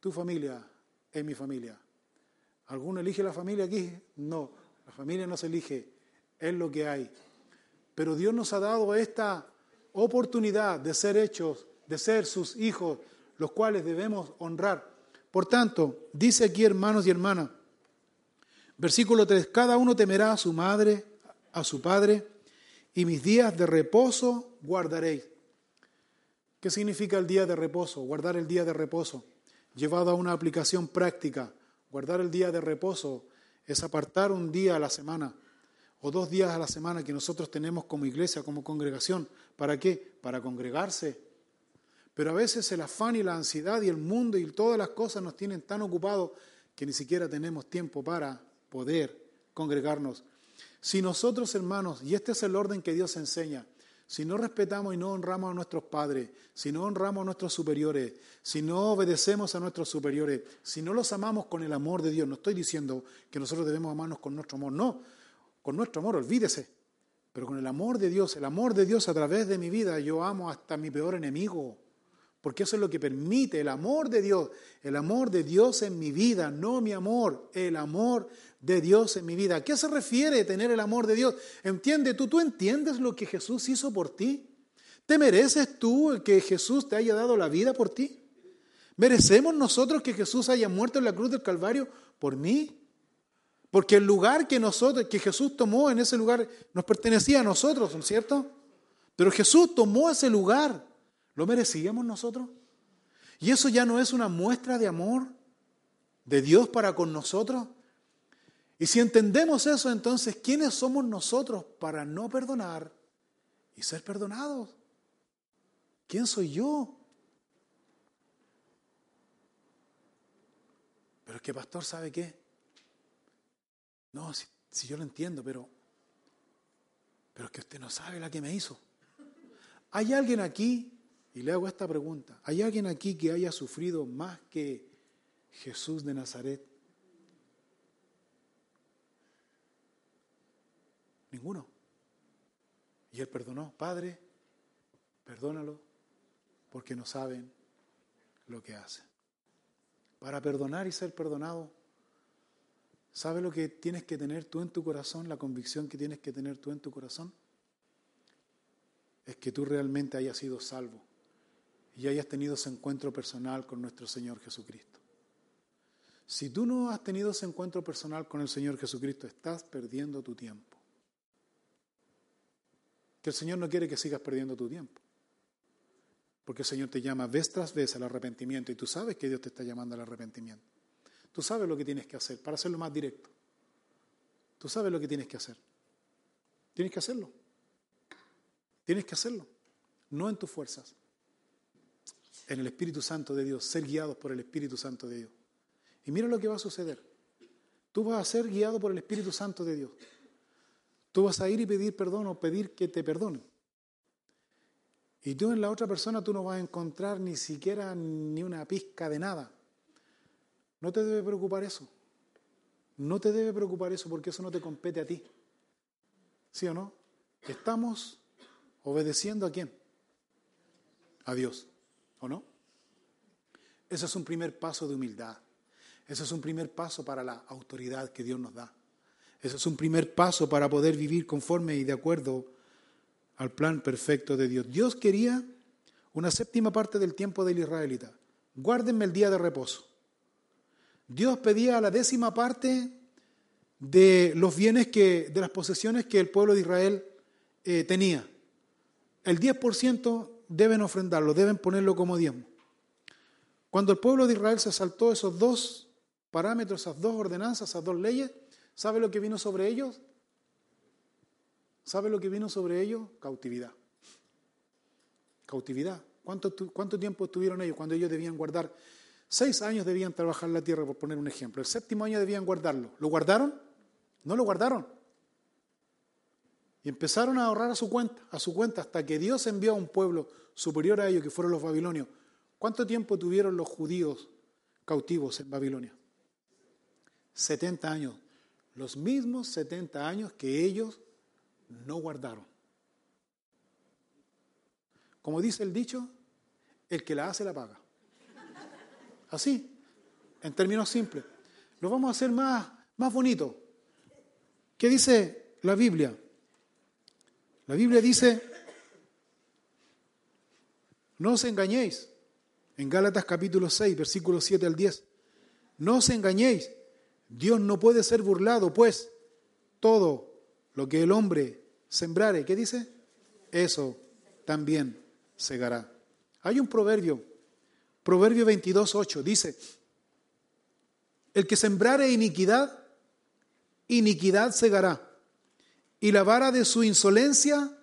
tu familia es mi familia. ¿Alguno elige la familia aquí? No, la familia no se elige, es lo que hay. Pero Dios nos ha dado esta oportunidad de ser hechos, de ser sus hijos, los cuales debemos honrar. Por tanto, dice aquí hermanos y hermanas, versículo 3, cada uno temerá a su madre, a su padre, y mis días de reposo guardaréis. ¿Qué significa el día de reposo? Guardar el día de reposo. Llevado a una aplicación práctica, guardar el día de reposo es apartar un día a la semana o dos días a la semana que nosotros tenemos como iglesia, como congregación. ¿Para qué? Para congregarse. Pero a veces el afán y la ansiedad y el mundo y todas las cosas nos tienen tan ocupados que ni siquiera tenemos tiempo para poder congregarnos. Si nosotros, hermanos, y este es el orden que Dios enseña, si no respetamos y no honramos a nuestros padres, si no honramos a nuestros superiores, si no obedecemos a nuestros superiores, si no los amamos con el amor de Dios, no estoy diciendo que nosotros debemos amarnos con nuestro amor, no, con nuestro amor, olvídese, pero con el amor de Dios, el amor de Dios a través de mi vida, yo amo hasta mi peor enemigo, porque eso es lo que permite el amor de Dios, el amor de Dios en mi vida, no mi amor, el amor de Dios en mi vida. ¿A qué se refiere tener el amor de Dios? ¿Entiende tú? ¿Tú entiendes lo que Jesús hizo por ti? ¿Te mereces tú que Jesús te haya dado la vida por ti? ¿Merecemos nosotros que Jesús haya muerto en la cruz del Calvario por mí? Porque el lugar que nosotros, que Jesús tomó en ese lugar, nos pertenecía a nosotros, ¿no es cierto? Pero Jesús tomó ese lugar. ¿Lo merecíamos nosotros? Y eso ya no es una muestra de amor de Dios para con nosotros. Y si entendemos eso, entonces, ¿quiénes somos nosotros para no perdonar y ser perdonados? ¿Quién soy yo? Pero es que pastor, ¿sabe qué? No, si, yo lo entiendo, pero, pero es que usted no sabe la que me hizo. ¿Hay alguien aquí, y le hago esta pregunta, ¿hay alguien aquí que haya sufrido más que Jesús de Nazaret? Ninguno. Y él perdonó, Padre, perdónalo, porque no saben lo que hacen. Para perdonar y ser perdonado, ¿Sabes lo que tienes que tener tú en tu corazón? La convicción que tienes que tener tú en tu corazón. Es que tú realmente hayas sido salvo y hayas tenido ese encuentro personal con nuestro Señor Jesucristo. Si tú no has tenido ese encuentro personal con el Señor Jesucristo, estás perdiendo tu tiempo. Que el Señor no quiere que sigas perdiendo tu tiempo. Porque el Señor te llama vez tras vez al arrepentimiento y tú sabes que Dios te está llamando al arrepentimiento. Tú sabes lo que tienes que hacer para hacerlo más directo. Tú sabes lo que tienes que hacer. Tienes que hacerlo. Tienes que hacerlo. No en tus fuerzas. En el Espíritu Santo de Dios. Ser guiados por el Espíritu Santo de Dios. Y mira lo que va a suceder. Tú vas a ser guiado por el Espíritu Santo de Dios. Tú vas a ir y pedir perdón o pedir que te perdonen. Y tú en la otra persona tú no vas a encontrar ni siquiera ni una pizca de nada. No te debe preocupar eso. No te debe preocupar eso porque eso no te compete a ti. ¿Sí o no? Estamos obedeciendo a quién? A Dios. ¿O no? Ese es un primer paso de humildad. Ese es un primer paso para la autoridad que Dios nos da. Ese es un primer paso para poder vivir conforme y de acuerdo al plan perfecto de Dios. Dios quería una séptima parte del tiempo del israelita. Guárdenme el día de reposo. Dios pedía la décima parte de los bienes que, de las posesiones que el pueblo de Israel eh, tenía. El 10% deben ofrendarlo, deben ponerlo como diezmo. Cuando el pueblo de Israel se saltó esos dos parámetros, esas dos ordenanzas, esas dos leyes, ¿sabe lo que vino sobre ellos? ¿Sabe lo que vino sobre ellos? Cautividad. Cautividad. ¿Cuánto, ¿Cuánto tiempo estuvieron ellos cuando ellos debían guardar Seis años debían trabajar la tierra, por poner un ejemplo. El séptimo año debían guardarlo. ¿Lo guardaron? No lo guardaron. Y empezaron a ahorrar a su cuenta, a su cuenta, hasta que Dios envió a un pueblo superior a ellos, que fueron los babilonios. ¿Cuánto tiempo tuvieron los judíos cautivos en Babilonia? 70 años. Los mismos 70 años que ellos no guardaron. Como dice el dicho, el que la hace la paga. Así, en términos simples. Lo vamos a hacer más, más bonito. ¿Qué dice la Biblia? La Biblia dice, no os engañéis. En Gálatas capítulo 6, versículos 7 al 10. No os engañéis. Dios no puede ser burlado, pues todo lo que el hombre sembrare, ¿qué dice? Eso también segará. Hay un proverbio Proverbio 22, 8 dice, el que sembrare iniquidad, iniquidad segará, y la vara de su insolencia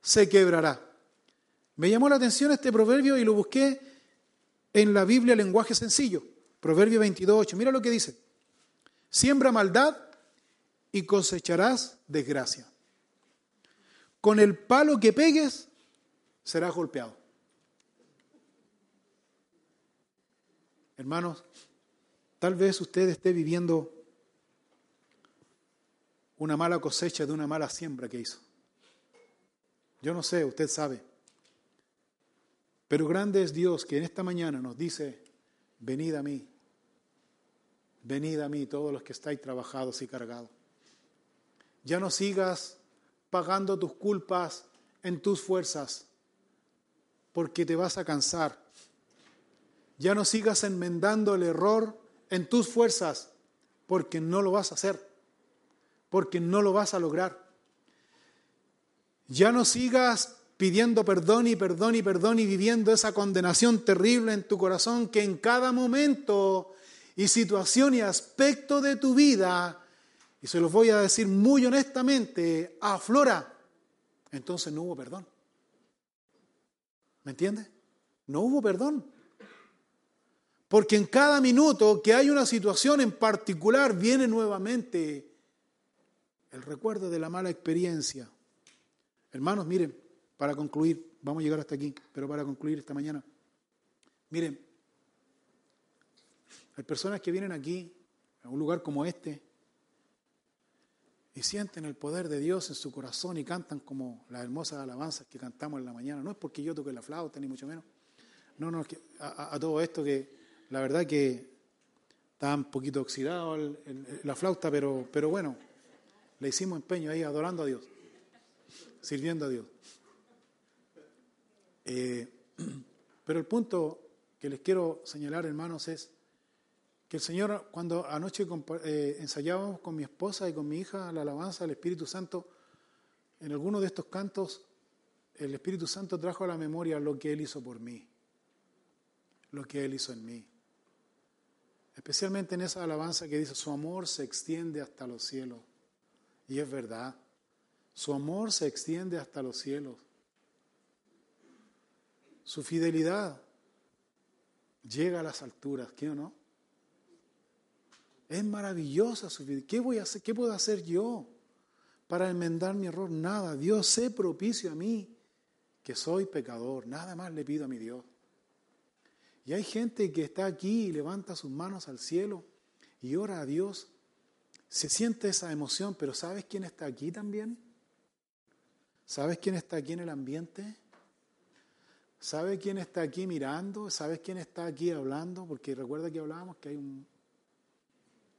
se quebrará. Me llamó la atención este proverbio y lo busqué en la Biblia lenguaje sencillo. Proverbio 22, 8. Mira lo que dice. Siembra maldad y cosecharás desgracia. Con el palo que pegues serás golpeado. Hermanos, tal vez usted esté viviendo una mala cosecha de una mala siembra que hizo. Yo no sé, usted sabe. Pero grande es Dios que en esta mañana nos dice, venid a mí, venid a mí todos los que estáis trabajados y cargados. Ya no sigas pagando tus culpas en tus fuerzas, porque te vas a cansar. Ya no sigas enmendando el error en tus fuerzas, porque no lo vas a hacer, porque no lo vas a lograr. Ya no sigas pidiendo perdón y perdón y perdón y viviendo esa condenación terrible en tu corazón que en cada momento y situación y aspecto de tu vida, y se los voy a decir muy honestamente, aflora, entonces no hubo perdón. ¿Me entiendes? No hubo perdón. Porque en cada minuto que hay una situación en particular viene nuevamente el recuerdo de la mala experiencia. Hermanos, miren, para concluir, vamos a llegar hasta aquí, pero para concluir esta mañana, miren, hay personas que vienen aquí, a un lugar como este, y sienten el poder de Dios en su corazón y cantan como las hermosas alabanzas que cantamos en la mañana. No es porque yo toque la flauta, ni mucho menos. No, no, que a, todo esto que la verdad que está un poquito oxidado la flauta, pero, pero bueno, le hicimos empeño ahí adorando a Dios, sirviendo a Dios. Eh, pero el punto que les quiero señalar, hermanos, es que el Señor, cuando anoche eh, ensayábamos con mi esposa y con mi hija la alabanza del Espíritu Santo, en alguno de estos cantos, el Espíritu Santo trajo a la memoria lo que Él hizo por mí, lo que Él hizo en mí. Especialmente en esa alabanza que dice, su amor se extiende hasta los cielos. Y es verdad, su amor se extiende hasta los cielos. Su fidelidad llega a las alturas, ¿qué o no? Es maravillosa su vida. ¿Qué voy a? ¿Qué puedo hacer yo para enmendar mi error? Nada. Dios sé propicio a mí, que soy pecador. Nada más le pido a mi Dios. Y hay gente que está aquí y levanta sus manos al cielo y ora a Dios. Se siente esa emoción, pero ¿sabes quién está aquí también? ¿Sabes quién está aquí en el ambiente? ¿Sabes quién está aquí mirando? ¿Sabes quién está aquí hablando? Porque recuerda que hablábamos que hay un,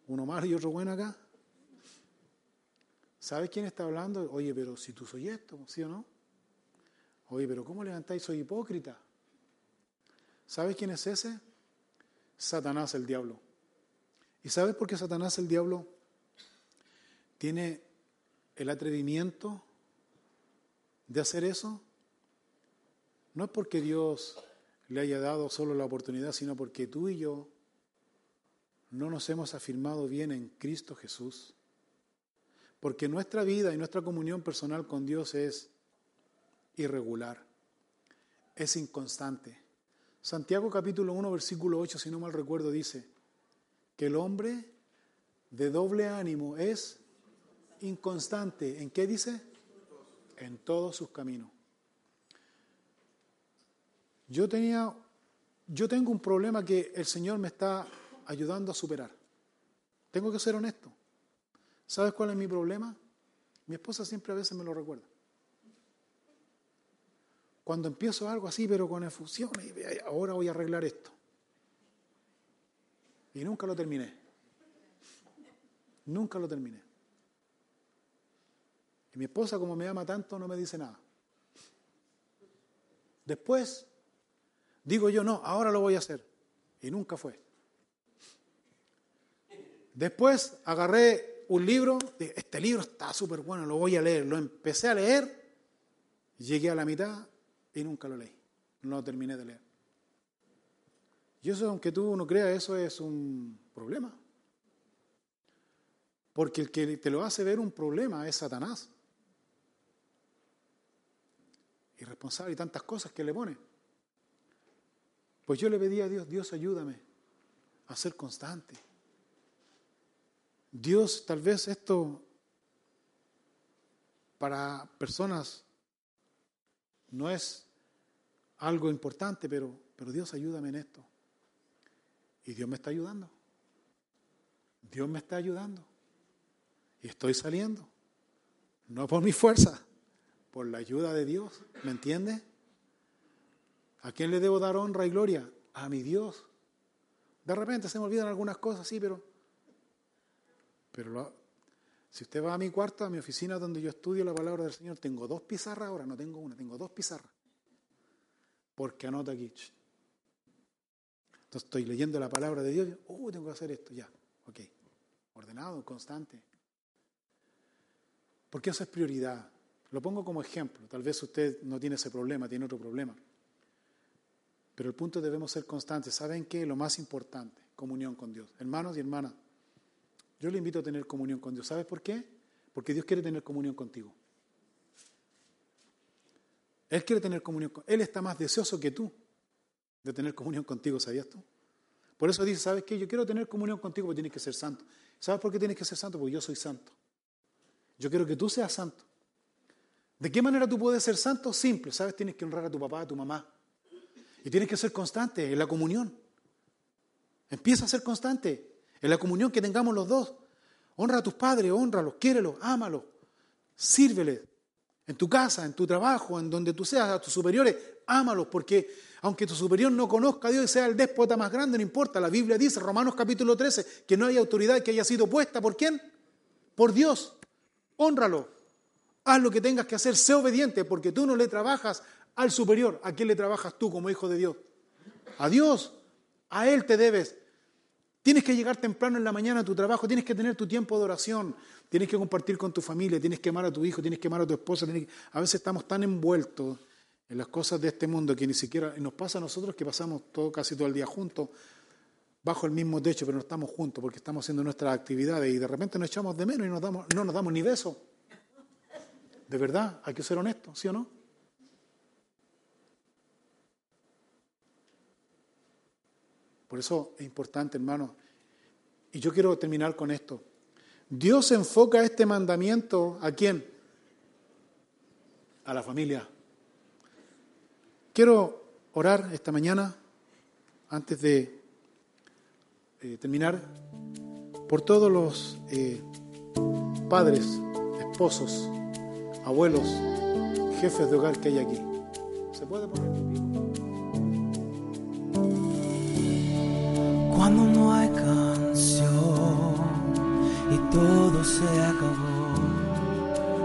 uno malo y otro bueno acá. ¿Sabes quién está hablando? Oye, pero si tú soy esto, ¿sí o no? Oye, pero ¿cómo levantáis? Soy hipócrita. ¿Sabes quién es ese? Satanás el diablo. ¿Y sabes por qué Satanás el diablo tiene el atrevimiento de hacer eso? No es porque Dios le haya dado solo la oportunidad, sino porque tú y yo no nos hemos afirmado bien en Cristo Jesús. Porque nuestra vida y nuestra comunión personal con Dios es irregular, es inconstante. Santiago capítulo 1 versículo 8, si no mal recuerdo, dice que el hombre de doble ánimo es inconstante. ¿En qué dice? En todos sus caminos. Yo tenía, yo tengo un problema que el Señor me está ayudando a superar. Tengo que ser honesto. ¿Sabes cuál es mi problema? Mi esposa siempre a veces me lo recuerda. Cuando empiezo algo así, pero con efusión, y ahora voy a arreglar esto. Y nunca lo terminé. Nunca lo terminé. Y mi esposa, como me ama tanto, no me dice nada. Después, digo yo, no, ahora lo voy a hacer. Y nunca fue. Después agarré un libro, dije, este libro está súper bueno, lo voy a leer. Lo empecé a leer, llegué a la mitad y nunca lo leí. No lo terminé de leer. Y eso, aunque tú no creas, eso es un problema. Porque el que te lo hace ver un problema es Satanás. Irresponsable y tantas cosas que le pone. Pues yo le pedí a Dios, Dios ayúdame a ser constante Dios, tal vez esto para personas no es algo importante, pero, pero Dios ayúdame en esto. Y Dios me está ayudando. Dios me está ayudando. Y estoy saliendo. No por mi fuerza, por la ayuda de Dios. ¿Me entiende? ¿A quién le debo dar honra y gloria? A mi Dios. De repente se me olvidan algunas cosas, sí, pero, pero si usted va a mi cuarto, a mi oficina donde yo estudio la palabra del Señor, tengo dos pizarras ahora, no tengo una, tengo dos pizarras. Porque anota aquí. Entonces estoy leyendo la palabra de Dios, uh, tengo que hacer esto, ya, ok. Ordenado, constante. Porque eso es prioridad. Lo pongo como ejemplo. Tal vez usted no tiene ese problema, tiene otro problema. Pero el punto debemos ser constantes. ¿Saben qué? Lo más importante, comunión con Dios. Hermanos y hermanas, yo le invito a tener comunión con Dios. ¿Sabes por qué? Porque Dios quiere tener comunión contigo. Él quiere tener comunión con Él está más deseoso que tú de tener comunión contigo, ¿sabías tú? Por eso dice, ¿sabes qué? Yo quiero tener comunión contigo porque tienes que ser santo. ¿Sabes por qué tienes que ser santo? Porque yo soy santo. Yo quiero que tú seas santo. ¿De qué manera tú puedes ser santo? Simple, ¿sabes? Tienes que honrar a tu papá, a tu mamá. Y tienes que ser constante en la comunión. Empieza a ser constante en la comunión que tengamos los dos. Honra a tus padres, honralos, quiérelos, ámalos, sírveles. En tu casa, en tu trabajo, en donde tú seas, a tus superiores, ámalos, porque aunque tu superior no conozca a Dios y sea el déspota más grande, no importa. La Biblia dice, Romanos capítulo 13, que no hay autoridad que haya sido puesta. ¿Por quién? Por Dios. Honralo. Haz lo que tengas que hacer, sé obediente, porque tú no le trabajas al superior. ¿A quién le trabajas tú como hijo de Dios? A Dios. A Él te debes. Tienes que llegar temprano en la mañana a tu trabajo, tienes que tener tu tiempo de oración, tienes que compartir con tu familia, tienes que amar a tu hijo, tienes que amar a tu esposa. A veces estamos tan envueltos en las cosas de este mundo que ni siquiera nos pasa a nosotros que pasamos todo, casi todo el día juntos, bajo el mismo techo, pero no estamos juntos porque estamos haciendo nuestras actividades y de repente nos echamos de menos y nos damos, no nos damos ni besos. De verdad, hay que ser honestos, ¿sí o no? Por eso es importante, hermano. Y yo quiero terminar con esto. Dios enfoca este mandamiento a quién? A la familia. Quiero orar esta mañana, antes de eh, terminar, por todos los eh, padres, esposos, abuelos, jefes de hogar que hay aquí. ¿Se puede poner? no hay canción y todo se acabó.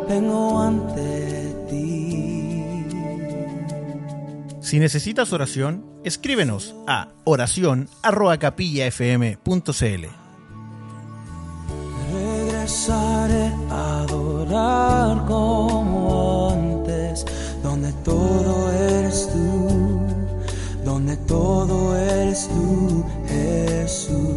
Vengo ante ti. Si necesitas oración, escríbenos a oración@capillafm.cl. Regresaré a adorar como antes, donde todo eres tú, donde todo eres tú. Jesus.